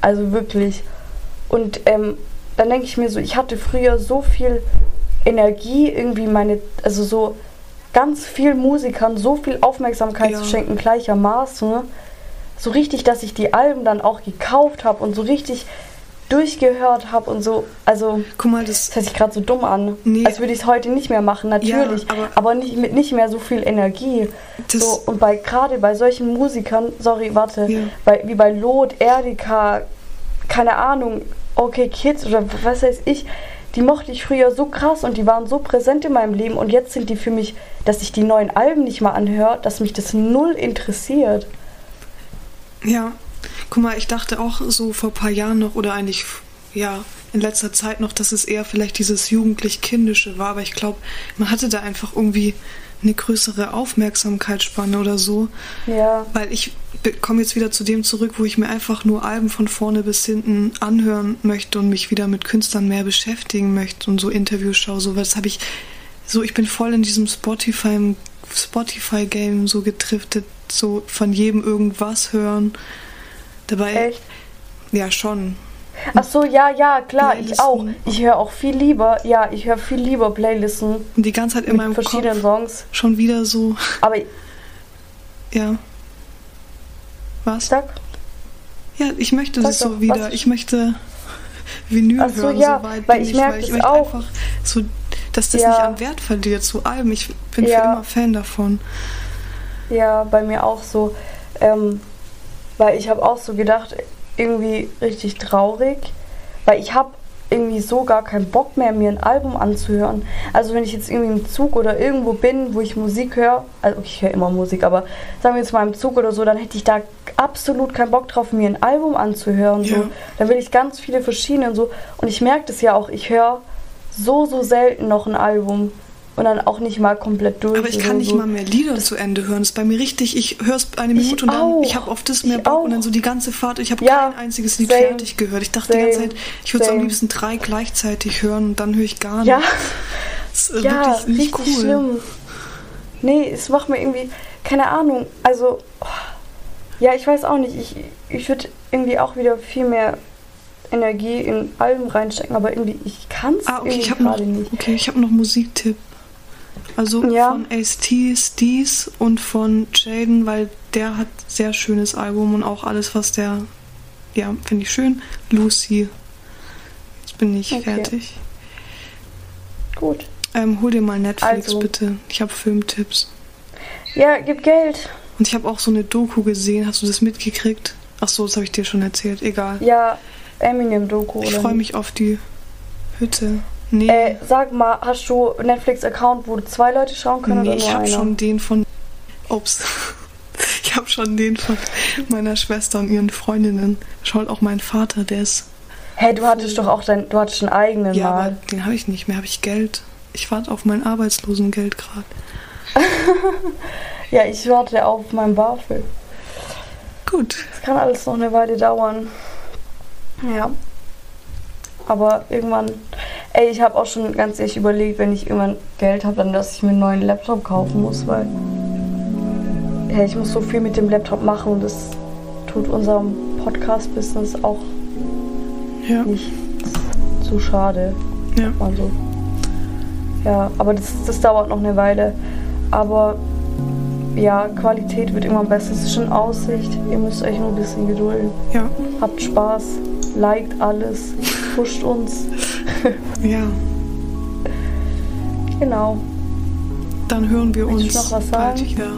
Also wirklich. Und ähm, dann denke ich mir so, ich hatte früher so viel Energie, irgendwie meine, also so ganz vielen Musikern so viel Aufmerksamkeit Ja. zu schenken, gleichermaßen. Ne? So richtig, dass ich die Alben dann auch gekauft habe und so richtig durchgehört habe und so. Also, Guck mal, das. das hört sich gerade so dumm an. Nee. Als würde ich es heute nicht mehr machen, natürlich. Ja, aber- aber nicht mit nicht mehr so viel Energie. das So, und bei gerade bei solchen Musikern, sorry, warte, Ja. bei, wie bei Lot, Erdika, keine Ahnung, okay Kids oder was weiß ich, die mochte ich früher so krass und die waren so präsent in meinem Leben und jetzt sind die für mich, dass ich die neuen Alben nicht mal anhöre, dass mich das null interessiert. Ja, guck mal, ich dachte auch so vor ein paar Jahren noch oder eigentlich, ja, in letzter Zeit noch, dass es eher vielleicht dieses jugendlich-kindische war, aber ich glaube, man hatte da einfach irgendwie eine größere Aufmerksamkeitsspanne oder so, Ja, weil ich komme jetzt wieder zu dem zurück, wo ich mir einfach nur Alben von vorne bis hinten anhören möchte und mich wieder mit Künstlern mehr beschäftigen möchte und so Interviews schaue, so, das habe ich, so, ich bin voll in diesem Spotify, Spotify-Game so getriftet, so von jedem irgendwas hören. Dabei, echt. ja, schon. Ach so, ja, ja, klar, ich auch. Ich höre auch viel lieber, ja, ich höre viel lieber Playlisten Und die ganze Zeit in meinem verschiedenen Kopf Songs. schon wieder so, Aber ja. Was? sag, Ja, ich möchte Sag das so doch, wieder. was- Ich möchte Vinyl Ach so, hören, ja, so weit weil ich merk weil das möchte auch. einfach so, dass das Ja. nicht am Wert verliert, so Alben. Ich bin für Ja. immer Fan davon. Ja, bei mir auch so. Ähm, weil ich habe auch so gedacht, irgendwie richtig traurig, weil ich habe irgendwie so gar keinen Bock mehr, mir ein Album anzuhören. Also wenn ich jetzt irgendwie im Zug oder irgendwo bin, wo ich Musik höre, also ich höre immer Musik, aber sagen wir jetzt mal im Zug oder so, dann hätte ich da absolut keinen Bock drauf, mir ein Album anzuhören. Ja. So. Dann will ich ganz viele verschiedene und so. Und ich merke das ja auch, ich höre so, so selten noch ein Album. Und dann auch nicht mal komplett durch. Aber ich kann nicht so. mal mehr Lieder zu Ende hören. Das ist bei mir richtig, ich höre es eine Minute und dann, auch. ich habe auf das mehr Ich Bock und dann so die ganze Fahrt, ich habe Ja, kein einziges Lied same. fertig gehört. Ich dachte die ganze Same. Zeit, ich würde so am Same. liebsten drei gleichzeitig hören und dann höre ich gar nicht. Ja, Das ist ja, wirklich nicht cool. schlimm. Nee, es macht mir irgendwie, keine Ahnung, also, oh, ja, ich weiß auch nicht, ich, ich würde irgendwie auch wieder viel mehr Energie in Alben reinstecken, aber irgendwie, ich kann es Ah, okay, irgendwie ich gerade nicht. okay, ich habe noch Musiktipp. Also Ja. von Ace-T, Steez und von Jaden, weil der hat sehr schönes Album und auch alles, was der, ja, finde ich schön. Lucy. Jetzt bin ich Okay. fertig. Gut. Ähm, hol dir mal Netflix Also. bitte. Ich habe Filmtipps. Ja, gib Geld. Und ich habe auch so eine Doku gesehen. Hast du das mitgekriegt? Ach so, das habe ich dir schon erzählt. Egal. Ja, Eminem-Doku. Ich freue mich auf die Hütte. Nee. Äh, sag mal, hast du Netflix-Account, wo zwei Leute schauen können Nee, oder ich nur habe einer? schon den von. Ups. Ich habe schon den von meiner Schwester und ihren Freundinnen. Schaut auch mein Vater, der ist. Hey, du hattest doch auch dein, du hattest einen eigenen Ja, aber mal. den habe ich nicht mehr. Habe ich Geld. Ich warte auf mein Arbeitslosengeld gerade. Ja, ich warte auf mein BAföG. Gut. Das kann alles noch eine Weile dauern. Ja. Aber irgendwann, ey, ich habe auch schon ganz ehrlich überlegt, wenn ich irgendwann Geld habe, dann dass ich mir einen neuen Laptop kaufen muss, weil hey, ich muss so viel mit dem Laptop machen und das tut unserem Podcast-Business auch Ja. nicht zu schade. Ja. Also, ja, aber das, das dauert noch eine Weile. Aber ja, Qualität wird immer besser. Es ist schon Aussicht. Ihr müsst euch nur ein bisschen gedulden. Ja. Habt Spaß, liked alles, pusht uns. Ja. Genau. Dann hören wir Willst uns noch was bald sagen? wieder.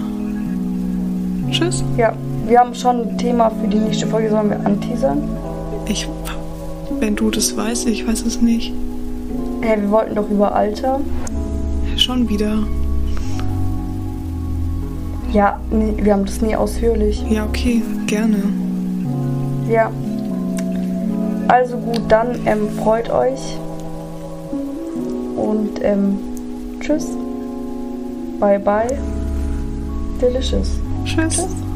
Tschüss. Ja, wir haben schon ein Thema für die nächste Folge. Sollen wir anteasern? Ich. Wenn du das weißt, ich weiß es nicht. Hey, wir wollten doch über Alter. Schon wieder. Ja, nee, wir haben das nie ausführlich. Ja, okay, gerne. Ja. Also gut, dann ähm, freut euch. Und ähm, tschüss. Bye bye. Delicious. Tschüss. Tschüss.